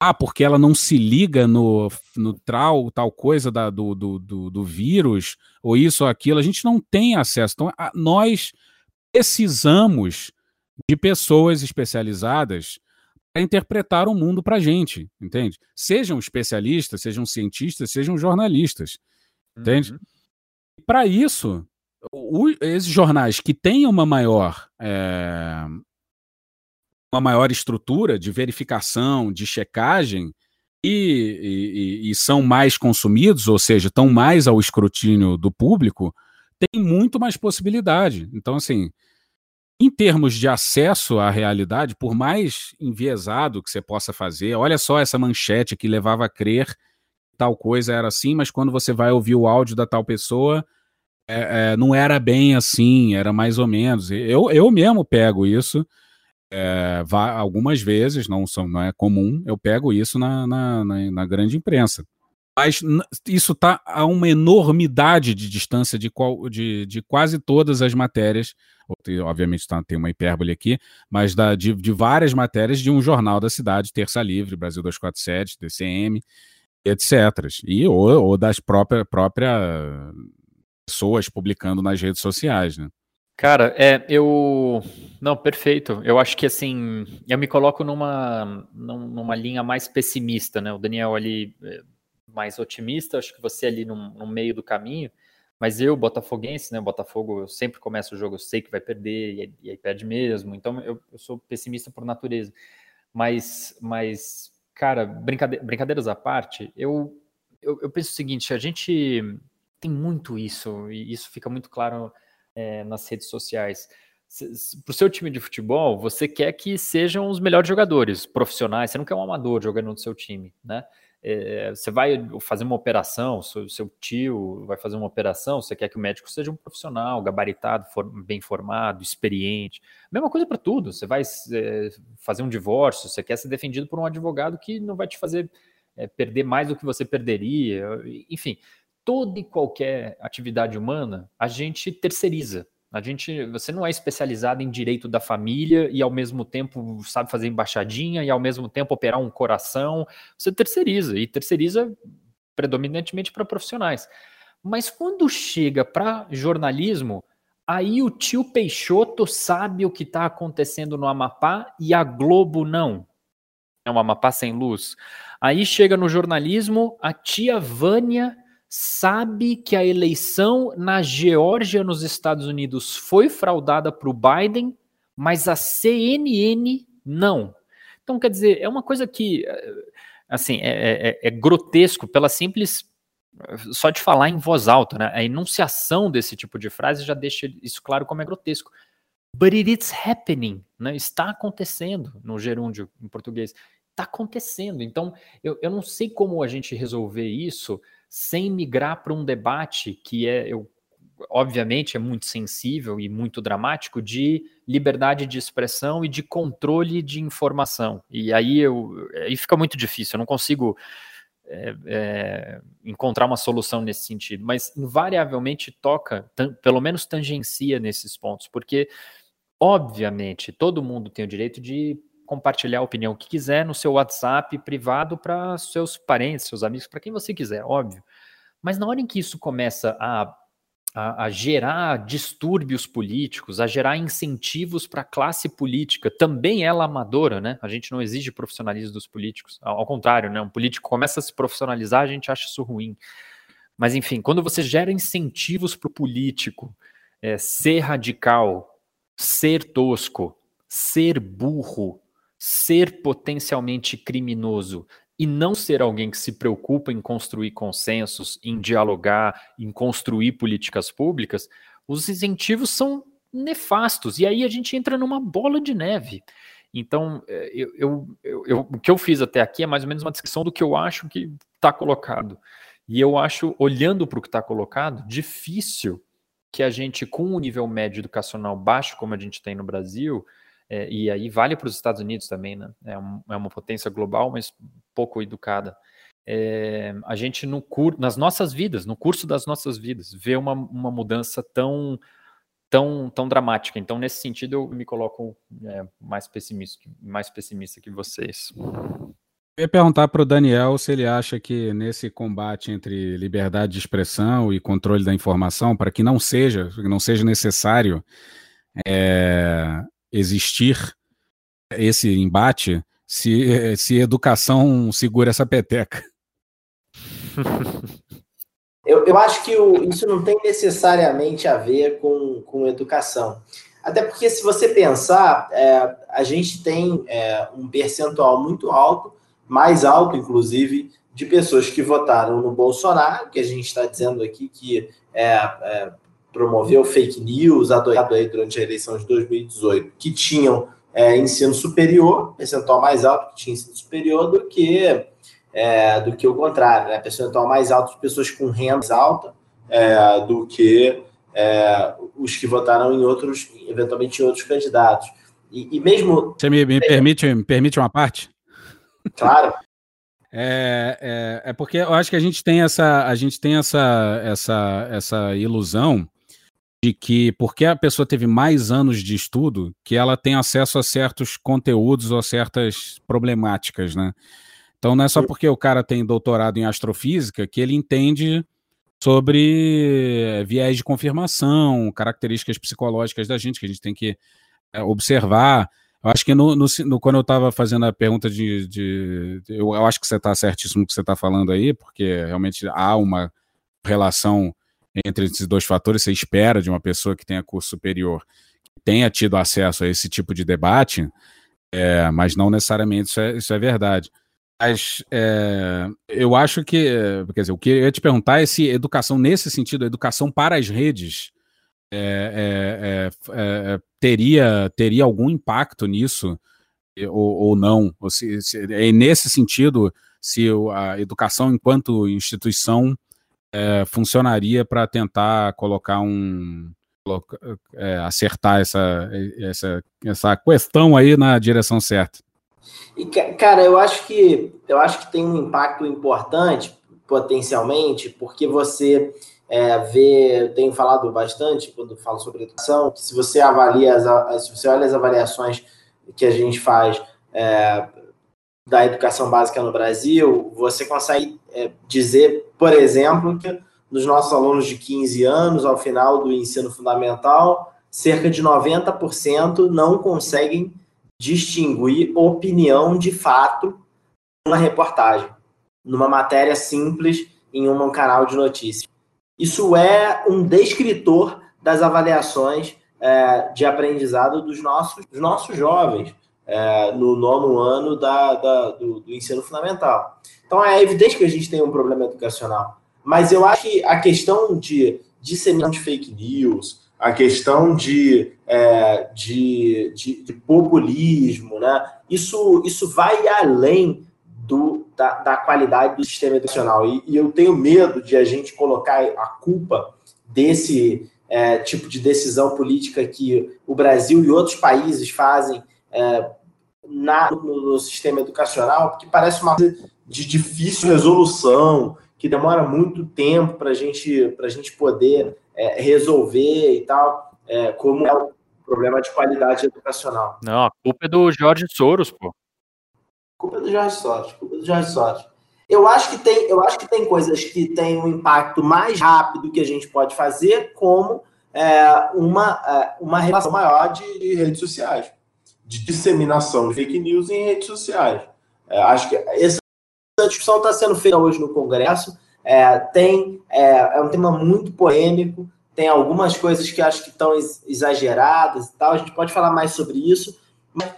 ah, porque ela não se liga no, no tal, tal coisa da, do, do, do, do, vírus, ou isso ou aquilo, a gente não tem acesso. Então, a, nós precisamos de pessoas especializadas para interpretar o mundo para a gente, entende? Sejam especialistas, sejam cientistas, sejam jornalistas, entende? Uhum. Para isso, o, esses jornais que têm uma maior é, uma maior estrutura de verificação, de checagem, e, e, e, são mais consumidos, ou seja, estão mais ao escrutínio do público, tem muito mais possibilidade. Então, assim, em termos de acesso à realidade, por mais enviesado que você possa fazer, olha só essa manchete que levava a crer que tal coisa era assim, mas quando você vai ouvir o áudio da tal pessoa, é, é, não era bem assim, era mais ou menos. Eu, eu mesmo pego isso é, algumas vezes, não, são, não é comum, eu pego isso na, na, na, na grande imprensa. Mas isso está a uma enormidade de distância de, qual, de, de quase todas as matérias. Obviamente tá, tem uma hipérbole aqui, mas da, de, de várias matérias de um jornal da cidade, Terça Livre, Brasil 247, DCM, etc. E, ou, ou das próprias própria pessoas publicando nas redes sociais, né? Cara, é, eu. Não, perfeito. Eu acho que assim, eu me coloco numa, numa linha mais pessimista, né? O Daniel ali é, mais otimista, acho que você ali no, no meio do caminho. Mas eu, botafoguense, né? Botafogo, eu sempre começo o jogo, eu sei que vai perder, e aí, e aí perde mesmo. Então eu, eu, sou pessimista por natureza. Mas, mas cara, brincade brincadeiras à parte, eu, eu, eu penso o seguinte: a gente tem muito isso, e isso fica muito claro é, nas redes sociais. Para o seu time de futebol, você quer que sejam os melhores jogadores, profissionais, você não quer um amador jogando no seu time, né? É, você vai fazer uma operação, seu, seu, tio vai fazer uma operação, você quer que o médico seja um profissional, gabaritado, for, bem formado, experiente. Mesma coisa para tudo. Você vai é, fazer um divórcio, você quer ser defendido por um advogado que não vai te fazer é, perder mais do que você perderia. Enfim, toda e qualquer atividade humana a gente terceiriza. A gente, você não é especializado em direito da família e ao mesmo tempo sabe fazer embaixadinha e ao mesmo tempo operar um coração. Você terceiriza e terceiriza predominantemente para profissionais. Mas quando chega para jornalismo, aí o tio Peixoto sabe o que está acontecendo no Amapá e a Globo não. É um Amapá sem luz. Aí chega no jornalismo, a tia Vânia sabe que a eleição na Geórgia, nos Estados Unidos, foi fraudada para o Biden, mas a CNN não. Então, quer dizer, é uma coisa que, assim, é, é, é grotesco pela simples. Só de falar em voz alta, né? A enunciação desse tipo de frase já deixa isso claro como é grotesco. But it is happening, né? Está acontecendo no gerúndio em português. Está acontecendo. Então, eu, eu não sei como a gente resolver isso sem migrar para um debate que é, eu, obviamente, é muito sensível e muito dramático de liberdade de expressão e de controle de informação. E aí, eu, aí fica muito difícil, eu não consigo é, é, encontrar uma solução nesse sentido, mas invariavelmente toca, pelo menos tangencia nesses pontos, porque, obviamente, todo mundo tem o direito de compartilhar a opinião que quiser no seu WhatsApp privado para seus parentes, seus amigos, para quem você quiser, óbvio. Mas na hora em que isso começa a, a, a gerar distúrbios políticos, a gerar incentivos para a classe política, também ela amadora, né? A gente não exige profissionalismo dos políticos. Ao, ao contrário, né? Um político começa a se profissionalizar, a gente acha isso ruim. Mas enfim, quando você gera incentivos para o político é, ser radical, ser tosco, ser burro, ser potencialmente criminoso e não ser alguém que se preocupa em construir consensos, em dialogar, em construir políticas públicas, os incentivos são nefastos. E aí a gente entra numa bola de neve. Então, é, eu, eu, eu, o que eu fiz até aqui é mais ou menos uma descrição do que eu acho que está colocado. E eu acho, olhando para o que está colocado, difícil que a gente, com um nível médio educacional baixo, como a gente tem no Brasil, é, e aí vale para os Estados Unidos também, né? É, um, é, uma potência global, mas pouco educada. É, a gente no cur, nas nossas vidas, no curso das nossas vidas, vê uma, uma mudança tão tão tão dramática. Então, nesse sentido, eu me coloco é, mais pessimista, mais pessimista que vocês. Eu ia perguntar para o Daniel se ele acha que nesse combate entre liberdade de expressão e controle da informação, para que não seja, não seja necessário é, existir esse embate se, se educação segura essa peteca. Eu, eu acho que o, isso não tem necessariamente a ver com, com educação. Até porque, se você pensar, é, a gente tem é, um percentual muito alto, mais alto, inclusive, de pessoas que votaram no Bolsonaro, que a gente está dizendo aqui que é, é promoveu fake news adorado aí durante a eleição de 2018, que tinham é, ensino superior, percentual mais alto que tinha ensino superior do que é, do que o contrário, né? Percentual mais alto de pessoas com renda mais alta é, do que é, os que votaram em outros, eventualmente em outros candidatos. E, e mesmo. Você me, me, permite, me permite uma parte? Claro. É, é, é, porque eu acho que a gente tem essa, a gente tem essa, essa, essa ilusão de que porque a pessoa teve mais anos de estudo, que ela tem acesso a certos conteúdos ou a certas problemáticas, né? Então não é só porque o cara tem doutorado em astrofísica que ele entende sobre viés de confirmação, características psicológicas da gente que a gente tem que é, observar. Eu acho que no, no, no quando eu estava fazendo a pergunta de. de eu, eu, acho que você está certíssimo que você está falando aí, porque realmente há uma relação entre esses dois fatores, você espera de uma pessoa que tenha curso superior que tenha tido acesso a esse tipo de debate, é, mas não necessariamente isso é, isso é verdade. Mas é, eu acho que, quer dizer, o que eu ia te perguntar é se educação nesse sentido, educação para as redes, é, é, é, teria, teria algum impacto nisso ou, ou não? Ou se, se, nesse sentido, se a educação enquanto instituição é, funcionaria para tentar colocar um é, acertar essa, essa, essa questão aí na direção certa. E, cara, eu acho que eu acho que tem um impacto importante potencialmente, porque você é, vê, eu tenho falado bastante quando falo sobre educação, que se você avalia as, se você olha as avaliações que a gente faz é, da educação básica no Brasil, você consegue é, dizer, por exemplo, que nos nossos alunos de 15 anos, ao final do ensino fundamental, cerca de 90% não conseguem distinguir opinião de fato numa reportagem, numa matéria simples em um canal de notícias. Isso é um descritor das avaliações é, de aprendizado dos nossos, dos nossos jovens é, no nono ano da, da do, do, ensino fundamental. Então é evidente que a gente tem um problema educacional. Mas eu acho que a questão de disseminação de fake news, a questão de, é, de, de, de, populismo, né? isso, isso vai além do, da, da qualidade do sistema educacional. E, e, eu tenho medo de a gente colocar a culpa desse é, tipo de decisão política que o Brasil e outros países fazem é, na, no, no, sistema educacional, porque parece uma coisa de difícil resolução, que demora muito tempo para gente, a gente poder é, resolver e tal, é, como é o problema de qualidade educacional. Não, a culpa é do Jorge Soros, pô. Culpa é do Jorge Soros, culpa é do Jorge Soros. Eu acho que tem, eu acho que tem coisas que têm um impacto mais rápido que a gente pode fazer, como é, uma, é, uma relação maior de, de, redes sociais, de disseminação de fake news em redes sociais. É, acho que essa discussão está sendo feita hoje no Congresso. É, tem é, é, um tema muito polêmico, tem algumas coisas que acho que estão exageradas e tal. A gente pode falar mais sobre isso, mas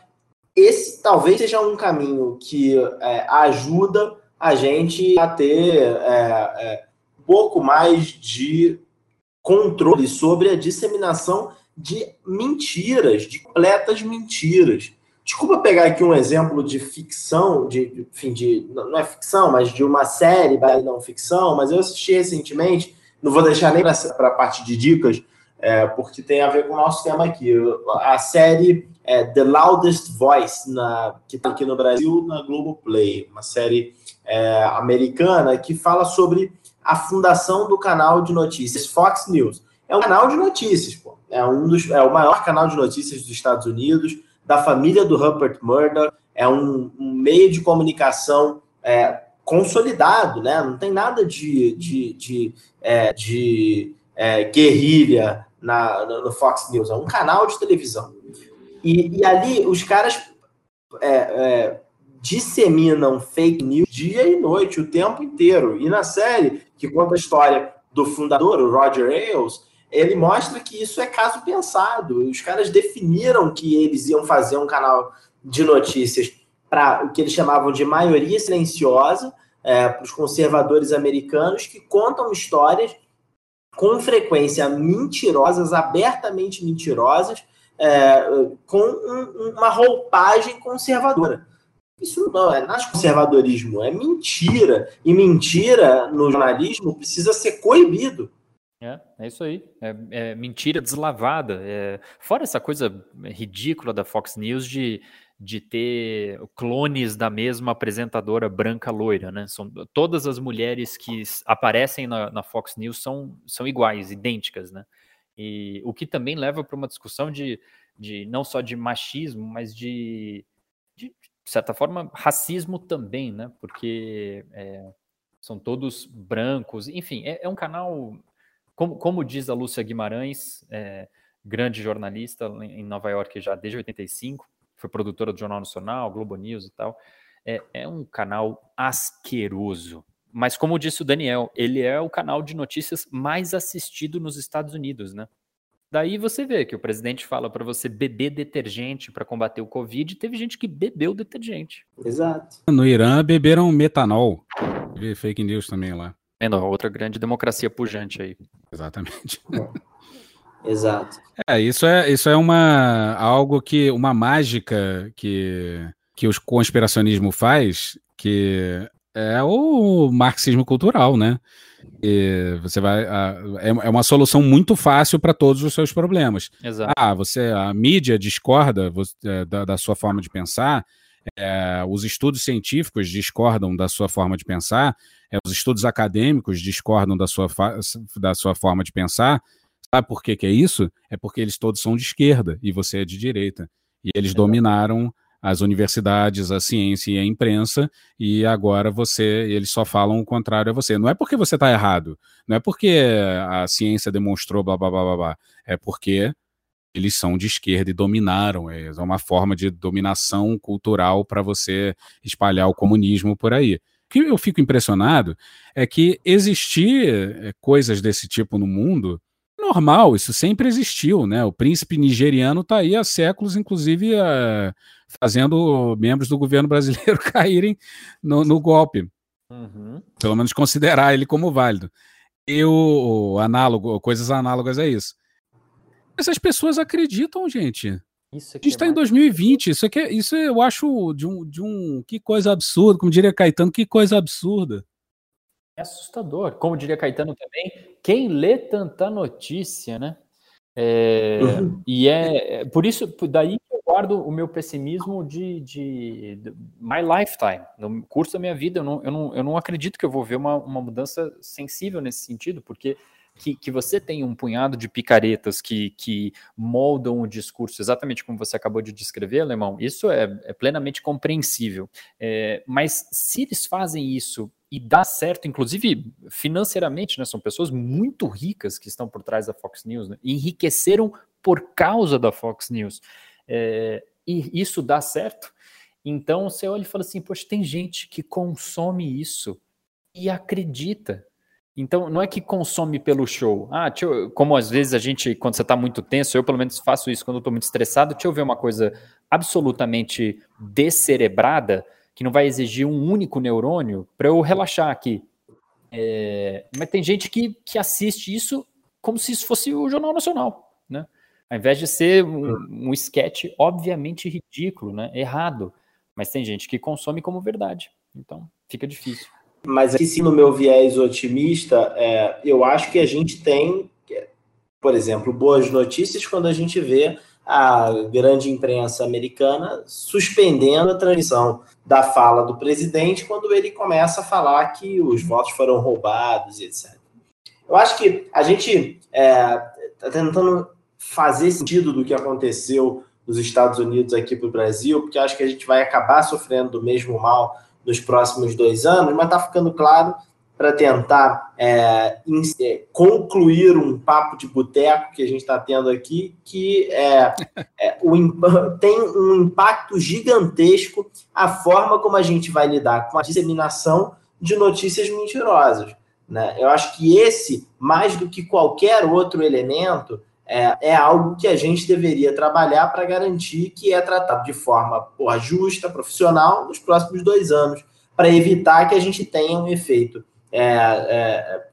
esse talvez seja um caminho que é, ajuda a gente a ter é, é, um pouco mais de controle sobre a disseminação de mentiras, de completas mentiras. Desculpa pegar aqui um exemplo de ficção, de, enfim, de, não é ficção, mas de uma série, não ficção, mas eu assisti recentemente, não vou deixar nem para a parte de dicas, é, porque tem a ver com o nosso tema aqui. A série é, The Loudest Voice, na, que está aqui no Brasil, na Globoplay, uma série é, americana que fala sobre a fundação do canal de notícias Fox News. É um canal de notícias. É, um dos, é o maior canal de notícias dos Estados Unidos da família do Rupert Murdoch, é um, um meio de comunicação é, consolidado, né? Não tem nada de, de, de, é, de é, guerrilha na, no Fox News, é um canal de televisão. E, e ali os caras é, é, disseminam fake news dia e noite, o tempo inteiro. E na série, que conta a história do fundador, o Roger Ailes, ele mostra que isso é caso pensado. Os caras definiram que eles iam fazer um canal de notícias para o que eles chamavam de maioria silenciosa, é, para os conservadores americanos, que contam histórias com frequência mentirosas, abertamente mentirosas, é, com um, uma roupagem conservadora. Isso não é nada conservadorismo, é mentira. E mentira no jornalismo precisa ser coibido. É, é isso aí. É, é mentira deslavada. É, fora essa coisa ridícula da Fox News de, de ter clones da mesma apresentadora branca loira, né? São, todas as mulheres que aparecem na, na Fox News são, são iguais, idênticas, né? E o que também leva para uma discussão de, de não só de machismo, mas de, de, de certa forma, racismo também, né? Porque é, são todos brancos, enfim, é, é um canal como, como diz a Lúcia Guimarães, é, grande jornalista em Nova York já desde 85, foi produtora do Jornal Nacional, Globo News e tal, é, é um canal asqueroso. Mas como disse o Daniel, ele é o canal de notícias mais assistido nos Estados Unidos, né? Daí você vê que o presidente fala para você beber detergente para combater o Covid, e teve gente que bebeu detergente. Exato. No Irã beberam metanol. Vi fake news também lá. Vendo outra grande democracia pujante aí. Exatamente. Exato. É, isso é, isso é uma algo que uma mágica que que o conspiracionismo faz, que é o marxismo cultural, né? E você vai é, é uma solução muito fácil para todos os seus problemas. Exato. Ah, você a mídia discorda é, da, da sua forma de pensar, é, os estudos científicos discordam da sua forma de pensar, é, os estudos acadêmicos discordam da sua, da sua forma de pensar. Sabe por que, que é isso? É porque eles todos são de esquerda e você é de direita. E eles é. dominaram as universidades, a ciência e a imprensa, e agora você, eles só falam o contrário a você. Não é porque você está errado, não é porque a ciência demonstrou blá blá blá blá blá, é porque eles são de esquerda e dominaram. É uma forma de dominação cultural para você espalhar o comunismo por aí que eu fico impressionado é que existir eh, coisas desse tipo no mundo normal, isso sempre existiu, né? O príncipe nigeriano está aí há séculos, inclusive uh, fazendo membros do governo brasileiro caírem no, no golpe. Uhum. Pelo menos considerar ele como válido. E o, o análogo, coisas análogas a isso. Essas pessoas acreditam, gente. Isso a gente está é em 2020, isso aqui, é, isso eu acho de um, de um, que coisa absurda, como diria Caetano, que coisa absurda. É assustador, como diria Caetano também, quem lê tanta notícia, né? É, uhum. E é, é por isso, daí que eu guardo o meu pessimismo de, de, de, my lifetime, no curso da minha vida, eu não, eu não, eu não acredito que eu vou ver uma, uma mudança sensível nesse sentido, porque que, que você tem um punhado de picaretas que, que moldam o discurso exatamente como você acabou de descrever, Alemão, isso é, é plenamente compreensível. É, mas se eles fazem isso e dá certo, inclusive financeiramente, né, são pessoas muito ricas que estão por trás da Fox News, né, enriqueceram por causa da Fox News, é, e isso dá certo, então você olha e fala assim, poxa, tem gente que consome isso e acredita então, não é que consome pelo show. Ah, eu, como às vezes a gente, quando você está muito tenso, eu pelo menos faço isso quando estou muito estressado, deixa eu ver uma coisa absolutamente descerebrada, que não vai exigir um único neurônio para eu relaxar aqui. É, mas tem gente que, que assiste isso como se isso fosse o Jornal Nacional, né? Ao invés de ser um, um sketch obviamente ridículo, né? Errado. Mas tem gente que consome como verdade. Então, fica difícil. Mas aqui sim, no meu viés otimista, é, eu acho que a gente tem, por exemplo, boas notícias quando a gente vê a grande imprensa americana suspendendo a transmissão da fala do presidente quando ele começa a falar que os votos foram roubados, etc. Eu acho que a gente está é, tentando fazer sentido do que aconteceu nos Estados Unidos aqui para o Brasil, porque acho que a gente vai acabar sofrendo do mesmo mal nos próximos dois anos, mas está ficando claro para tentar é, é, concluir um papo de boteco que a gente está tendo aqui, que é, é o, tem um impacto gigantesco a forma como a gente vai lidar com a disseminação de notícias mentirosas. Né? Eu acho que esse, mais do que qualquer outro elemento, é, é algo que a gente deveria trabalhar para garantir que é tratado de forma porra, justa, profissional, nos próximos dois anos, para evitar que a gente tenha um efeito é, é,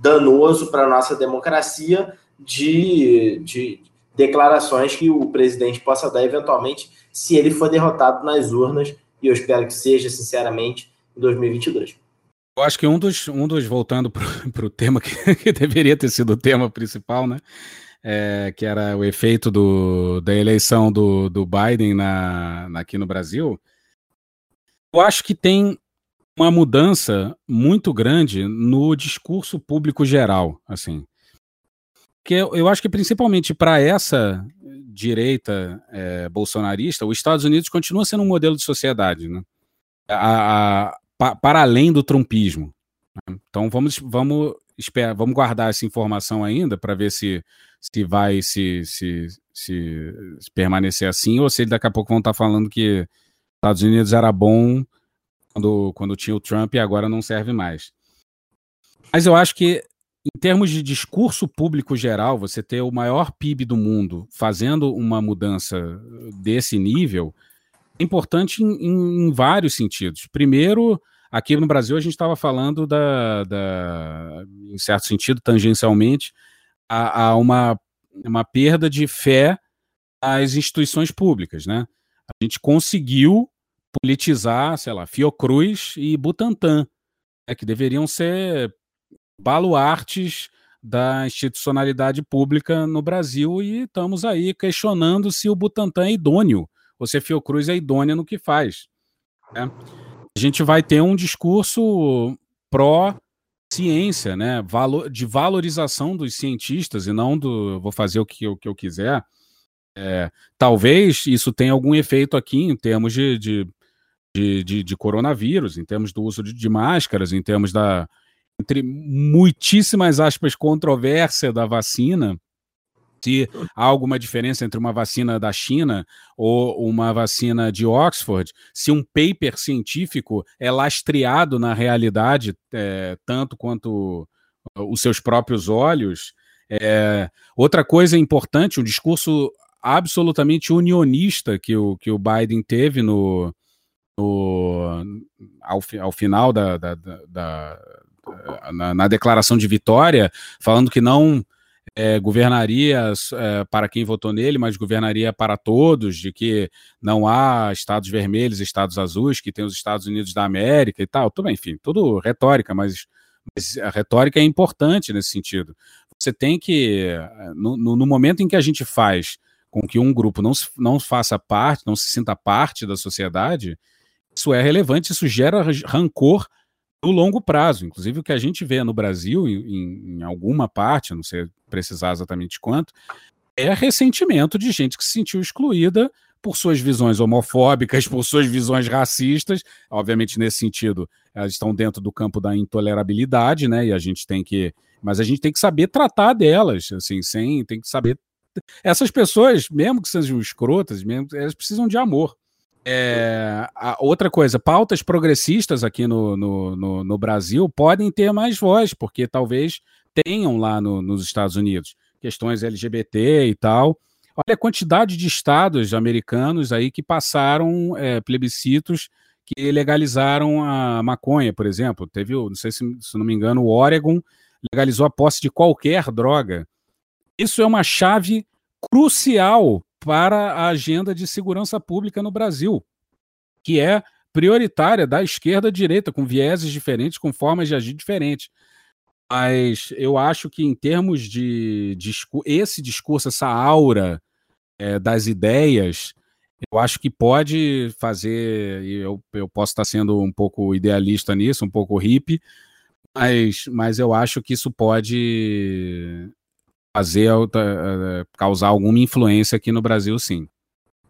danoso para a nossa democracia de, de declarações que o presidente possa dar eventualmente se ele for derrotado nas urnas, e eu espero que seja, sinceramente, em 2022. Eu acho que um dos, um dos voltando para o tema que, que, deveria ter sido o tema principal, né? É, que era o efeito do, da eleição do, do Biden na, na, aqui no Brasil. Eu acho que tem uma mudança muito grande no discurso público geral, assim. Que eu, eu acho que principalmente para essa direita é, bolsonarista, os Estados Unidos continua sendo um modelo de sociedade, né? A, a, pa, para além do trumpismo. Né? Então vamos, vamos esperar, vamos guardar essa informação ainda para ver se, se vai se, se, se, se, permanecer assim ou se daqui a pouco vão estar tá falando que Estados Unidos era bom quando, quando tinha o Trump e agora não serve mais. Mas eu acho que, em termos de discurso público geral, você ter o maior PIB do mundo fazendo uma mudança desse nível é importante em, em, em vários sentidos. Primeiro, aqui no Brasil, a gente estava falando da, da, em certo sentido, tangencialmente, a, a uma, uma perda de fé às instituições públicas, né? A gente conseguiu politizar, sei lá, Fiocruz e Butantan, né, que deveriam ser baluartes da institucionalidade pública no Brasil e estamos aí questionando se o Butantan é idôneo ou se a Fiocruz é idônea no que faz. Né? A gente vai ter um discurso pró-ciência, né? Valor, de valorização dos cientistas e não do vou fazer o que, o que eu quiser. É, talvez isso tenha algum efeito aqui em termos de, de de, de, de coronavírus, em termos do uso de, de máscaras, em termos da, entre muitíssimas aspas, controvérsia da vacina, se há alguma diferença entre uma vacina da China ou uma vacina de Oxford, se um paper científico é lastreado na realidade, é, tanto quanto os seus próprios olhos. É, outra coisa importante, um discurso absolutamente unionista que o, que o Biden teve no, no, ao, ao final da, da, da, da na, na, declaração de vitória, falando que não é, governaria é, para quem votou nele, mas governaria para todos, de que não há estados vermelhos estados azuis, que tem os Estados Unidos da América e tal. Tudo enfim, tudo retórica, mas, mas a retórica é importante nesse sentido. Você tem que, no, no momento em que a gente faz com que um grupo não, não faça parte, não se sinta parte da sociedade, isso é relevante, isso gera rancor no longo prazo. Inclusive, o que a gente vê no Brasil, em, em alguma parte, não sei precisar exatamente quanto, é ressentimento de gente que se sentiu excluída por suas visões homofóbicas, por suas visões racistas. Obviamente, nesse sentido, elas estão dentro do campo da intolerabilidade, né? E a gente tem que. Mas a gente tem que saber tratar delas, assim, sem. Tem que saber. Essas pessoas, mesmo que sejam escrotas, mesmo, elas precisam de amor. É, outra coisa, pautas progressistas aqui no, no, no, no, Brasil podem ter mais voz, porque talvez tenham lá no, nos Estados Unidos questões LGBT e tal. Olha a quantidade de estados americanos aí que passaram é, plebiscitos que legalizaram a maconha, por exemplo. Teve, não sei se, se não me engano, o Oregon legalizou a posse de qualquer droga. Isso é uma chave crucial para a agenda de segurança pública no Brasil, que é prioritária da esquerda à direita, com vieses diferentes, com formas de agir diferentes. Mas eu acho que, em termos de, de esse discurso, essa aura é, das ideias, eu acho que pode fazer. Eu, eu posso estar sendo um pouco idealista nisso, um pouco hippie, mas, mas eu acho que isso pode fazer eh, causar alguma influência aqui no Brasil, sim.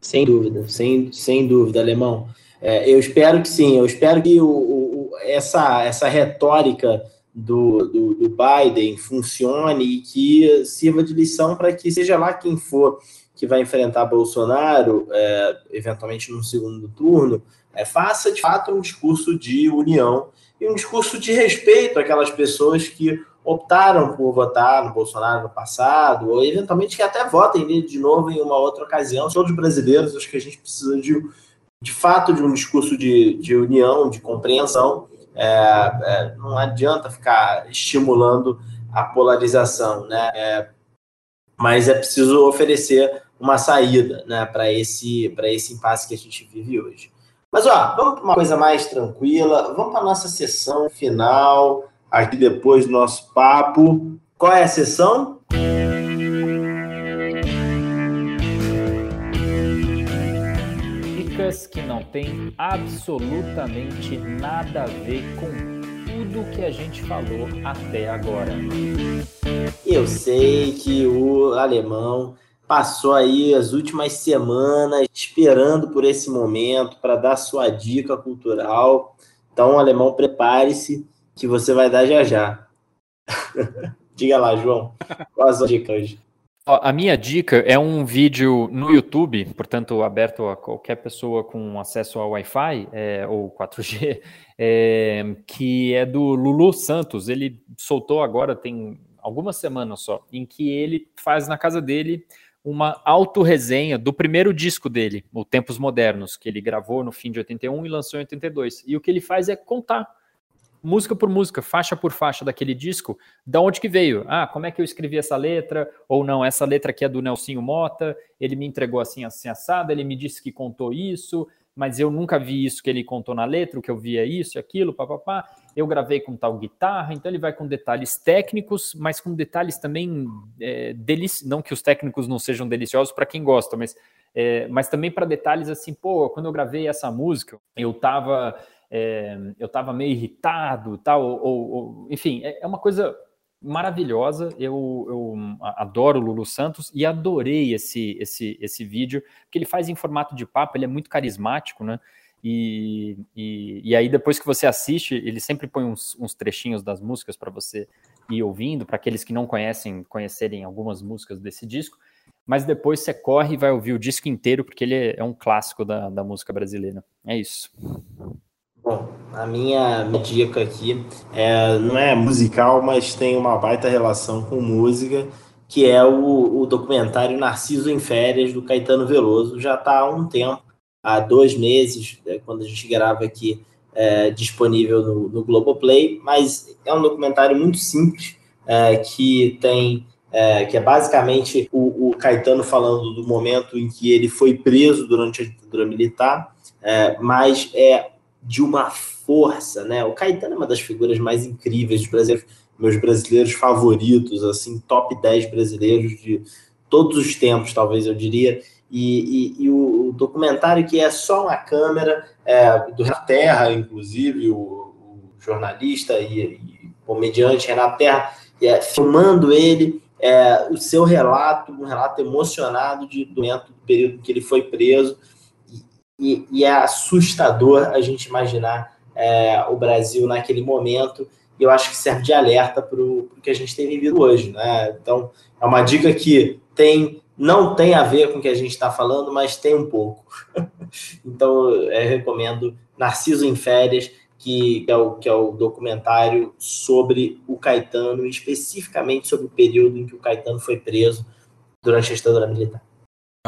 Sem dúvida, sem, sem dúvida, Alemão. É, eu espero que sim, eu espero que o, o, essa, essa retórica do, do, do, Biden funcione e que sirva de lição para que, seja lá quem for que vai enfrentar Bolsonaro, é, eventualmente no segundo turno, é, faça de fato um discurso de união e um discurso de respeito àquelas pessoas que optaram por votar no Bolsonaro no passado, ou eventualmente que até votem nele de novo em uma outra ocasião. Todos brasileiros, acho que a gente precisa de, de fato de um discurso de, de união, de compreensão. É, é, não adianta ficar estimulando a polarização, né? É, mas é preciso oferecer uma saída né, para esse, esse impasse que a gente vive hoje. Mas, ó, vamos para uma coisa mais tranquila. Vamos para a nossa sessão final, aqui depois do nosso papo. Qual é a sessão? Dicas que não tem absolutamente nada a ver com tudo que a gente falou até agora. Eu sei que o alemão passou aí as últimas semanas esperando por esse momento para dar sua dica cultural. Então, alemão, prepare-se que você vai dar já já. Diga lá, João, qual a sua dica hoje? A minha dica é um vídeo no YouTube, portanto, aberto a qualquer pessoa com acesso ao Wi-Fi é, ou 4G, é, que é do Lulu Santos. Ele soltou agora, tem algumas semanas só, em que ele faz na casa dele uma autorresenha do primeiro disco dele, o Tempos Modernos, que ele gravou no fim de 81 e lançou em 82. E o que ele faz é contar música por música, faixa por faixa daquele disco, da onde que veio? Ah, como é que eu escrevi essa letra? Ou não, essa letra aqui é do Nelsinho Mota, ele me entregou assim, assim, assado, ele me disse que contou isso, mas eu nunca vi isso que ele contou na letra, o que eu via isso e aquilo, papapá. Eu gravei com tal guitarra, então ele vai com detalhes técnicos, mas com detalhes também é, delic... não que os técnicos não sejam deliciosos para quem gosta, mas, é, mas também para detalhes assim, pô, quando eu gravei essa música, eu tava é, eu tava meio irritado, tal, ou, ou enfim, é, é uma coisa maravilhosa. Eu, eu adoro o Lulu Santos e adorei esse, esse, esse vídeo, que ele faz em formato de papo, ele é muito carismático, né? E, e, e aí, depois que você assiste, ele sempre põe uns, uns trechinhos das músicas para você ir ouvindo, para aqueles que não conhecem, conhecerem algumas músicas desse disco. Mas depois você corre e vai ouvir o disco inteiro, porque ele é um clássico da, da música brasileira. É isso. Bom, a minha, dica aqui é, não é musical, mas tem uma baita relação com música, que é o, o documentário Narciso em Férias, do Caetano Veloso. Já está há um tempo, há dois meses, é, quando a gente grava aqui, é, disponível no, no Globoplay, mas é um documentário muito simples, é, que tem é, que é basicamente o, o, Caetano falando do momento em que ele foi preso durante a ditadura militar, é, mas é de uma força, né? O Caetano é uma das figuras mais incríveis dos brasileiros, meus brasileiros favoritos, assim, top 10 brasileiros de todos os tempos, talvez eu diria. E, e, e o, documentário que é só uma câmera, é, do Renato Terra, inclusive, o, o jornalista e, e, comediante Renato Terra, é, filmando ele, é, o seu relato, um relato emocionado de, do do período que ele foi preso, e, e é assustador a gente imaginar é, o Brasil naquele momento, e eu acho que serve de alerta para o que a gente tem vivido hoje. Né? Então, é uma dica que tem não tem a ver com o que a gente está falando, mas tem um pouco. então, eu recomendo Narciso em Férias, que é, o, que é o documentário sobre o Caetano, especificamente sobre o período em que o Caetano foi preso durante a ditadura militar.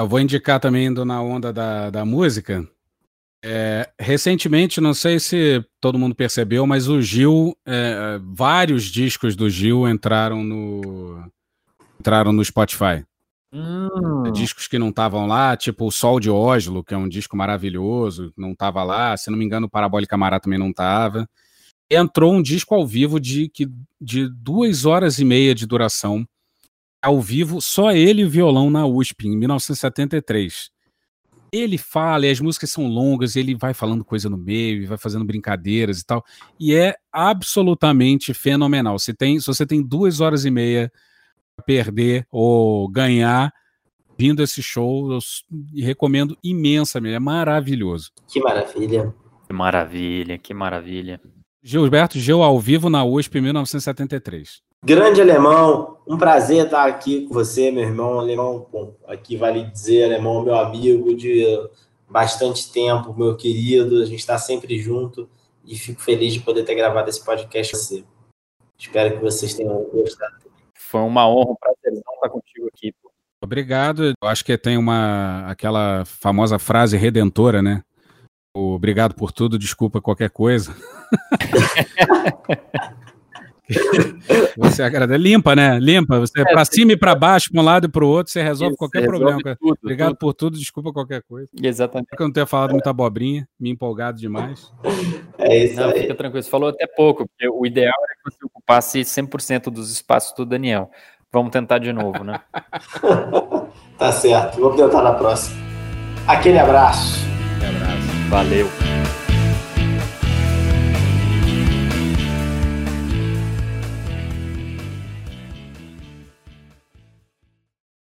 Eu vou indicar também, indo na onda da, da música. É, recentemente, não sei se todo mundo percebeu, mas o Gil, é, vários discos do Gil entraram no entraram no Spotify. Hum. Discos que não estavam lá, tipo o Sol de Oslo, que é um disco maravilhoso, não estava lá. Se não me engano, o Parabólica Mará também não estava. Entrou um disco ao vivo de, de duas horas e meia de duração, ao vivo, só ele e o violão na USP, em 1973. Ele fala, e as músicas são longas, ele vai falando coisa no meio, vai fazendo brincadeiras e tal, e é absolutamente fenomenal. Se, tem, se você tem duas horas e meia para perder ou ganhar vindo esse show, eu recomendo imensamente, é maravilhoso. Que maravilha. Que maravilha, que maravilha. Gilberto Gil ao vivo na USP em 1973. Grande alemão, um prazer estar aqui com você, meu irmão. Alemão, bom, aqui vale dizer, alemão, meu amigo de bastante tempo, meu querido. A gente está sempre junto e fico feliz de poder ter gravado esse podcast com você. Espero que vocês tenham gostado. Foi uma honra, um prazer estar contigo aqui. Obrigado. Eu acho que tem uma aquela famosa frase redentora, né? Obrigado por tudo, desculpa qualquer coisa. você agradece. Limpa, né? Limpa. Você é, para cima e para baixo, para um lado e para o outro, você resolve Isso, qualquer resolve problema. Tudo, Obrigado tudo. por tudo, desculpa qualquer coisa. Exatamente. Eu não tenho falado muita abobrinha, me empolgado demais. É isso não, aí. Fica tranquilo. Você falou até pouco, porque o ideal é que você ocupasse 100% dos espaços do Daniel. Vamos tentar de novo, né? tá certo. Vamos tentar na próxima. Aquele abraço. Aquele abraço. Valeu.